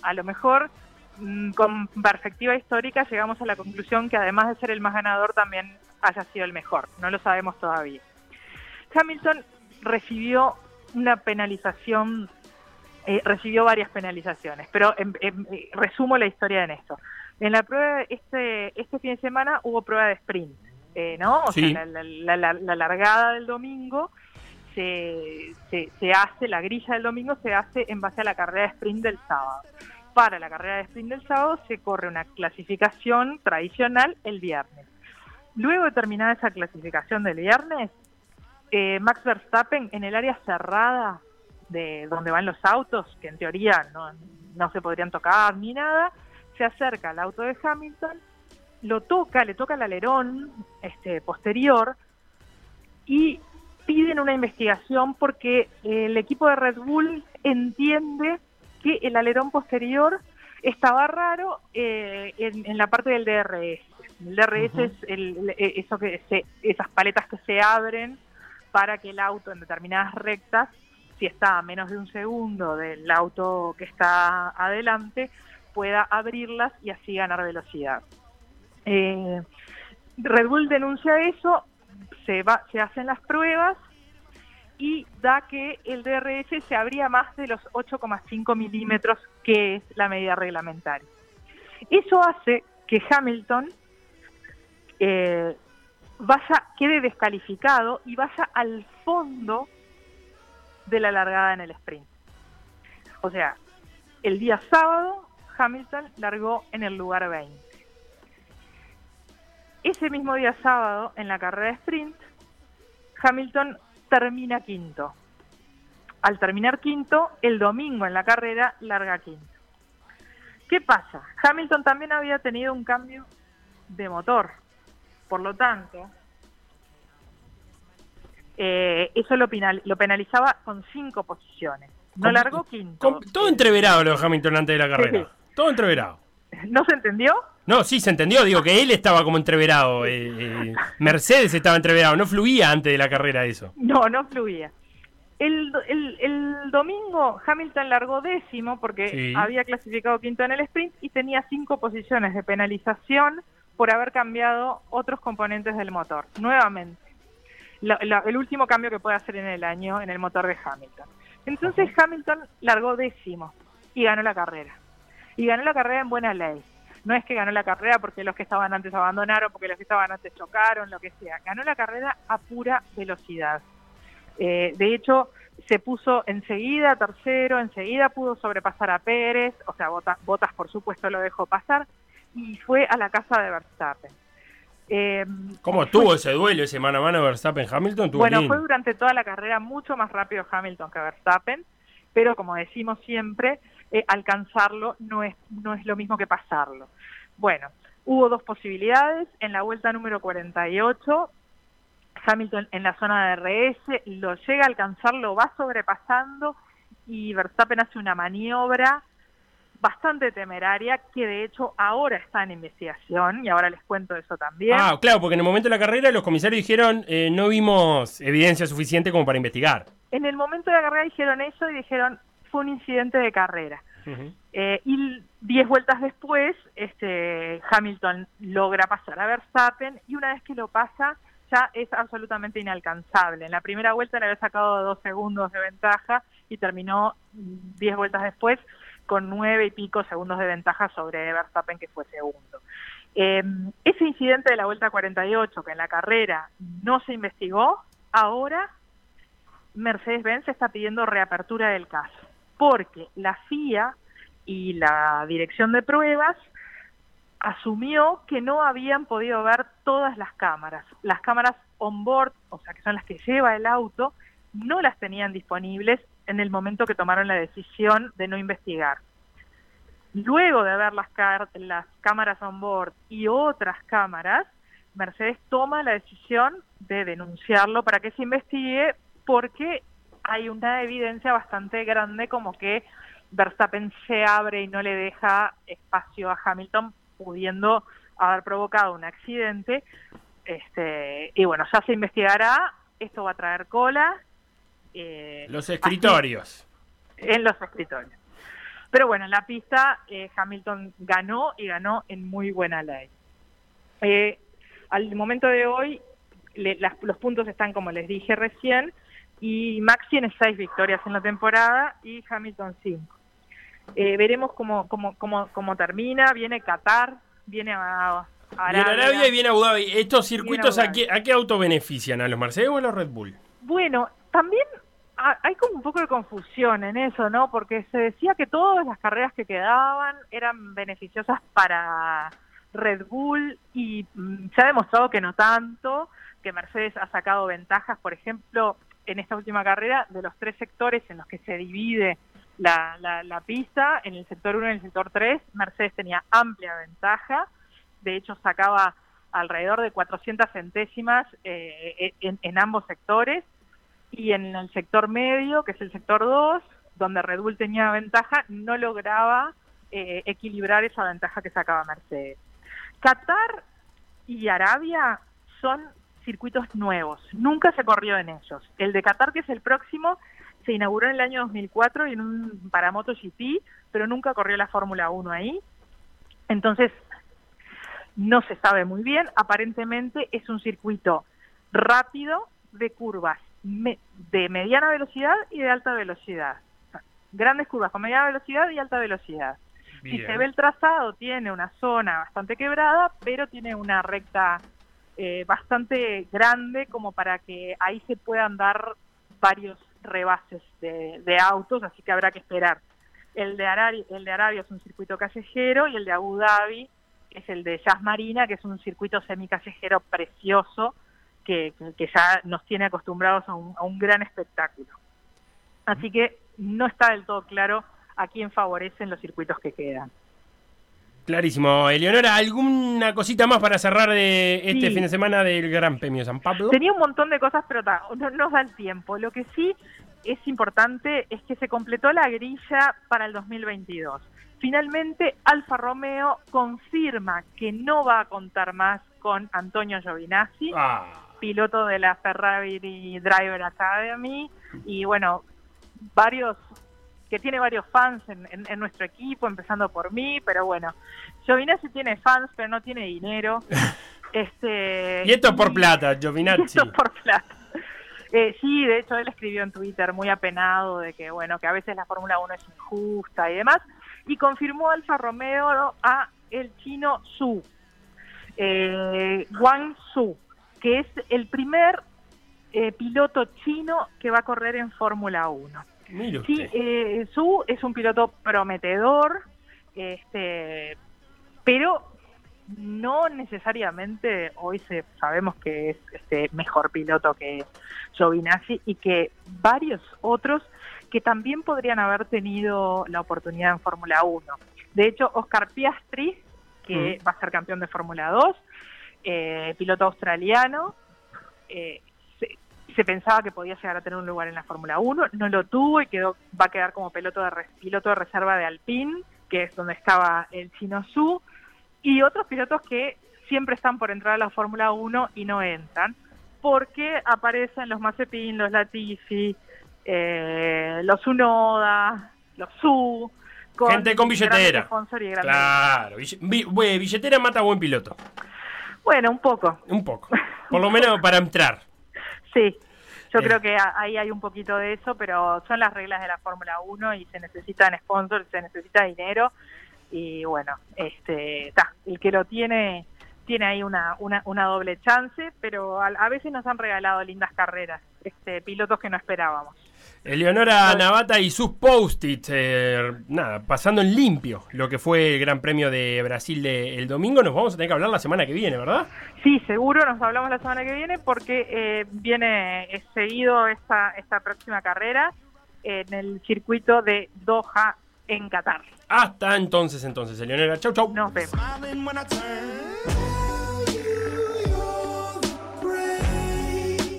A lo mejor mm, con perspectiva histórica llegamos a la conclusión que además de ser el más ganador también haya sido el mejor. No lo sabemos todavía. Hamilton recibió una penalización, eh, recibió varias penalizaciones, pero em- eh, resumo la historia en esto. En la prueba, este, este fin de semana hubo prueba de sprint, eh, ¿no? O Sí. sea, la, la- la- la largada del domingo se, se, se hace, la grilla del domingo se hace en base a la carrera de sprint del sábado. Para la carrera de sprint del sábado se corre una clasificación tradicional el viernes. Luego de terminada esa clasificación del viernes, eh, Max Verstappen en el área cerrada de donde van los autos, que en teoría no, no se podrían tocar ni nada, se acerca al auto de Hamilton, lo toca, le toca el alerón este, posterior y piden una investigación porque el equipo de Red Bull entiende que el alerón posterior estaba raro eh, en, en la parte del DRS. El DRS es el- el- eso que se- esas paletas que se abren para que el auto en determinadas rectas, si está a menos de un segundo del auto que está adelante, pueda abrirlas y así ganar velocidad. Eh, Red Bull denuncia eso, se, hacen las pruebas y da que el DRS se abría más de los 8,5 milímetros, que es la medida reglamentaria. Eso hace que Hamilton eh, quede descalificado y vaya al fondo de la largada en el sprint. O sea, el día sábado Hamilton largó en el lugar 20. Ese mismo día sábado, en la carrera de sprint, Hamilton termina quinto. Al terminar quinto, el domingo en la carrera larga quinto. ¿Qué pasa? Hamilton también había tenido un cambio de motor. Por lo tanto, eh, eso lo, penal- lo penalizaba con cinco posiciones. No largó quinto. Todo entreverado lo de Hamilton antes de la carrera. Sí. Todo entreverado. ¿No se entendió? No, sí, se entendió. Digo que él estaba como entreverado. eh, eh, Mercedes estaba entreverado. No fluía antes de la carrera eso. No, no fluía. El, do- el, el domingo Hamilton largó décimo porque Sí. había clasificado quinto en el sprint y tenía cinco posiciones de penalización por haber cambiado otros componentes del motor. Nuevamente, La- la- el último cambio que puede hacer en el año en el motor de Hamilton. Entonces Hamilton largó décimo y ganó la carrera. Y ganó la carrera en buena ley. No es que ganó la carrera porque los que estaban antes abandonaron, porque los que estaban antes chocaron, lo que sea. Ganó la carrera a pura velocidad. Eh, de hecho, se puso enseguida tercero, enseguida pudo sobrepasar a Pérez, o sea, Bota- Botas por supuesto lo dejó pasar, y fue a la casa de Verstappen. Eh, ¿Cómo tuvo ese duelo, ese mano a mano Verstappen-Hamilton? Bueno, fue durante toda la carrera mucho más rápido Hamilton que Verstappen, pero como decimos siempre, eh, alcanzarlo no es, no es lo mismo que pasarlo. Bueno, hubo dos posibilidades. En la vuelta número 48, Hamilton en la zona de RS lo llega a alcanzar, lo va sobrepasando y Verstappen hace una maniobra bastante temeraria que de hecho ahora está en investigación y ahora les cuento eso también. Ah, claro, porque en el momento de la carrera los comisarios dijeron eh, no vimos evidencia suficiente como para investigar. En el momento de la carrera dijeron eso y dijeron fue un incidente de carrera. Eh, y 10 vueltas después, este, Hamilton logra pasar a Verstappen y una vez que lo pasa ya es absolutamente inalcanzable. En la primera vuelta le había sacado dos segundos de ventaja y terminó 10 vueltas después con nueve y pico segundos de ventaja sobre Verstappen, que fue segundo. Eh, ese incidente de la vuelta 48, que en la carrera no se investigó, ahora Mercedes-Benz está pidiendo reapertura del caso, porque la FIA y la dirección de pruebas asumió que no habían podido ver todas las cámaras. Las cámaras on-board, o sea, que son las que lleva el auto, no las tenían disponibles en el momento que tomaron la decisión de no investigar. Luego de ver las, cámaras on-board y otras cámaras, Mercedes toma la decisión de denunciarlo para que se investigue porque hay una evidencia bastante grande como que Verstappen se abre y no le deja espacio a Hamilton pudiendo haber provocado un accidente. Este, y bueno, ya se investigará, esto va a traer cola. Eh, los escritorios. Así, en los escritorios. Pero bueno, en la pista eh, Hamilton ganó y ganó en muy buena ley. Eh, al momento de hoy, le, las, los puntos están como les dije recién, y Max tiene seis victorias en la temporada y Hamilton cinco. Eh, veremos cómo, cómo, cómo, cómo termina. Viene Qatar, viene a, a Arabia. Viene Arabia y viene Abu Dhabi. ¿Estos circuitos a qué, a qué auto benefician? ¿A los Mercedes o a los Red Bull? Bueno, también hay como un poco de confusión en eso, ¿no? Porque se decía que todas las carreras que quedaban eran beneficiosas para Red Bull y mm, se ha demostrado que no tanto, que Mercedes ha sacado ventajas, por ejemplo, en esta última carrera, de los tres sectores en los que se divide la, la, pista, en el sector 1 y en el sector 3, Mercedes tenía amplia ventaja, de hecho sacaba alrededor de 400 centésimas eh, en, en ambos sectores, y en el sector medio, que es el sector 2, donde Red Bull tenía ventaja, no lograba eh, equilibrar esa ventaja que sacaba Mercedes. Qatar y Arabia son circuitos nuevos, nunca se corrió en ellos. El de Qatar, que es el próximo, se inauguró en el año 2004 y en un para MotoGP, pero nunca corrió la Fórmula 1 ahí. Entonces, no se sabe muy bien. Aparentemente es un circuito rápido de curvas me, de mediana velocidad y de alta velocidad. Grandes curvas con mediana velocidad y alta velocidad. Bien. Si se ve el trazado, tiene una zona bastante quebrada, pero tiene una recta eh, bastante grande como para que ahí se puedan dar varios rebases de, autos, así que habrá que esperar. El de, Arabia, el de Arabia es un circuito callejero y el de Abu Dhabi es el de Jazz Marina, que es un circuito semicallejero precioso, que, que, ya nos tiene acostumbrados a un, a un, gran espectáculo. Así que no está del todo claro a quién favorecen los circuitos que quedan. Clarísimo. Eleonora, ¿alguna cosita más para cerrar de este sí. fin de semana del Gran Premio San Pablo? Tenía un montón de cosas, pero no nos da el tiempo. Lo que sí es importante es que se completó la grilla para el 2022. Finalmente, Alfa Romeo confirma que no va a contar más con Antonio Giovinazzi. Ah piloto de la Ferrari Driver Academy y bueno, varios que tiene varios fans en, en, en, nuestro equipo, empezando por mí, pero bueno, Giovinazzi tiene fans, pero no tiene dinero. [LAUGHS] este Y esto por plata, [LAUGHS] Giovinazzi. esto por plata. Eh, sí, de hecho él escribió en Twitter muy apenado de que bueno, que a veces la Fórmula 1 es injusta y demás, y confirmó Alfa Romeo a el chino Su, eh, Wang Su, que es el primer eh, piloto chino que va a correr en Fórmula 1. Sí, eh, Su es un piloto prometedor, este, pero no necesariamente hoy se, sabemos que es este, mejor piloto que Giovinazzi y que varios otros que también podrían haber tenido la oportunidad en Fórmula 1. De hecho, Oscar Piastri, que va a ser campeón de Fórmula 2, eh, piloto australiano, eh, se, pensaba que podía llegar a tener un lugar en la Fórmula 1, no lo tuvo y quedó, va a quedar como piloto de, piloto de reserva de Alpine, que es donde estaba el chino Su, y otros pilotos que siempre están por entrar a la Fórmula 1 y no entran, porque aparecen los Mazepin, los Latifi, eh, los Unoda, los Su, Gente con billetera. y Claro, bue- billetera mata a buen piloto. Bueno, un poco. Un poco. Por lo menos para entrar. [LAUGHS] Sí, yo Eh. creo que ahí hay un poquito de eso, pero son las reglas de la Fórmula 1 y se necesitan sponsors, se necesita dinero y bueno, este, ta, el que lo tiene tiene ahí una, una, una doble chance, pero a, a veces nos han regalado lindas carreras, este, pilotos que no esperábamos. Eleonora Navata y sus post-its, eh, nada, pasando en limpio lo que fue el Gran Premio de Brasil del domingo. Nos vamos a tener que hablar la semana que viene, ¿verdad? Sí, seguro nos hablamos la semana que viene porque eh, viene eh, seguido esta, esta próxima carrera en el circuito de Doha en Qatar. Hasta entonces, entonces, Eleonora. Chau, chau. Nos vemos.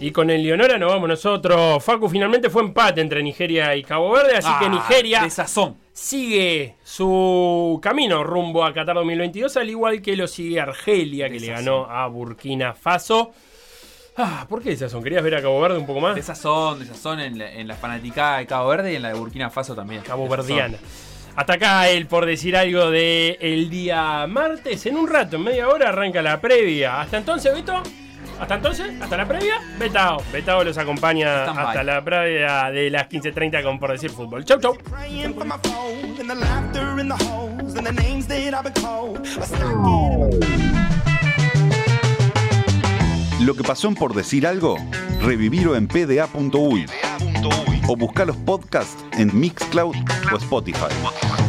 Y con Eleonora nos vamos nosotros. Facu, finalmente fue empate entre Nigeria y Cabo Verde, así que Ah, Nigeria sigue su camino rumbo a Qatar 2022, al igual que lo sigue Argelia, que le ganó a Burkina Faso. Ah, ¿por qué de sazón? ¿Querías ver a Cabo Verde un poco más? De sazón, de sazón en la, en la fanaticada de Cabo Verde y en la de Burkina Faso también. Cabo. Verdiana. Hasta acá el por decir algo de el día martes. En un rato, en media hora, arranca la previa. Hasta entonces, Beto. Hasta entonces, hasta la previa, Betao. Betao los acompaña Stand by. hasta la previa de las 15.30 con Por Decir Fútbol. Chau, chau. Getting Lo que pasó en Por Decir Algo, revivirlo en pda.uy o buscar los podcasts en Mixcloud o Spotify.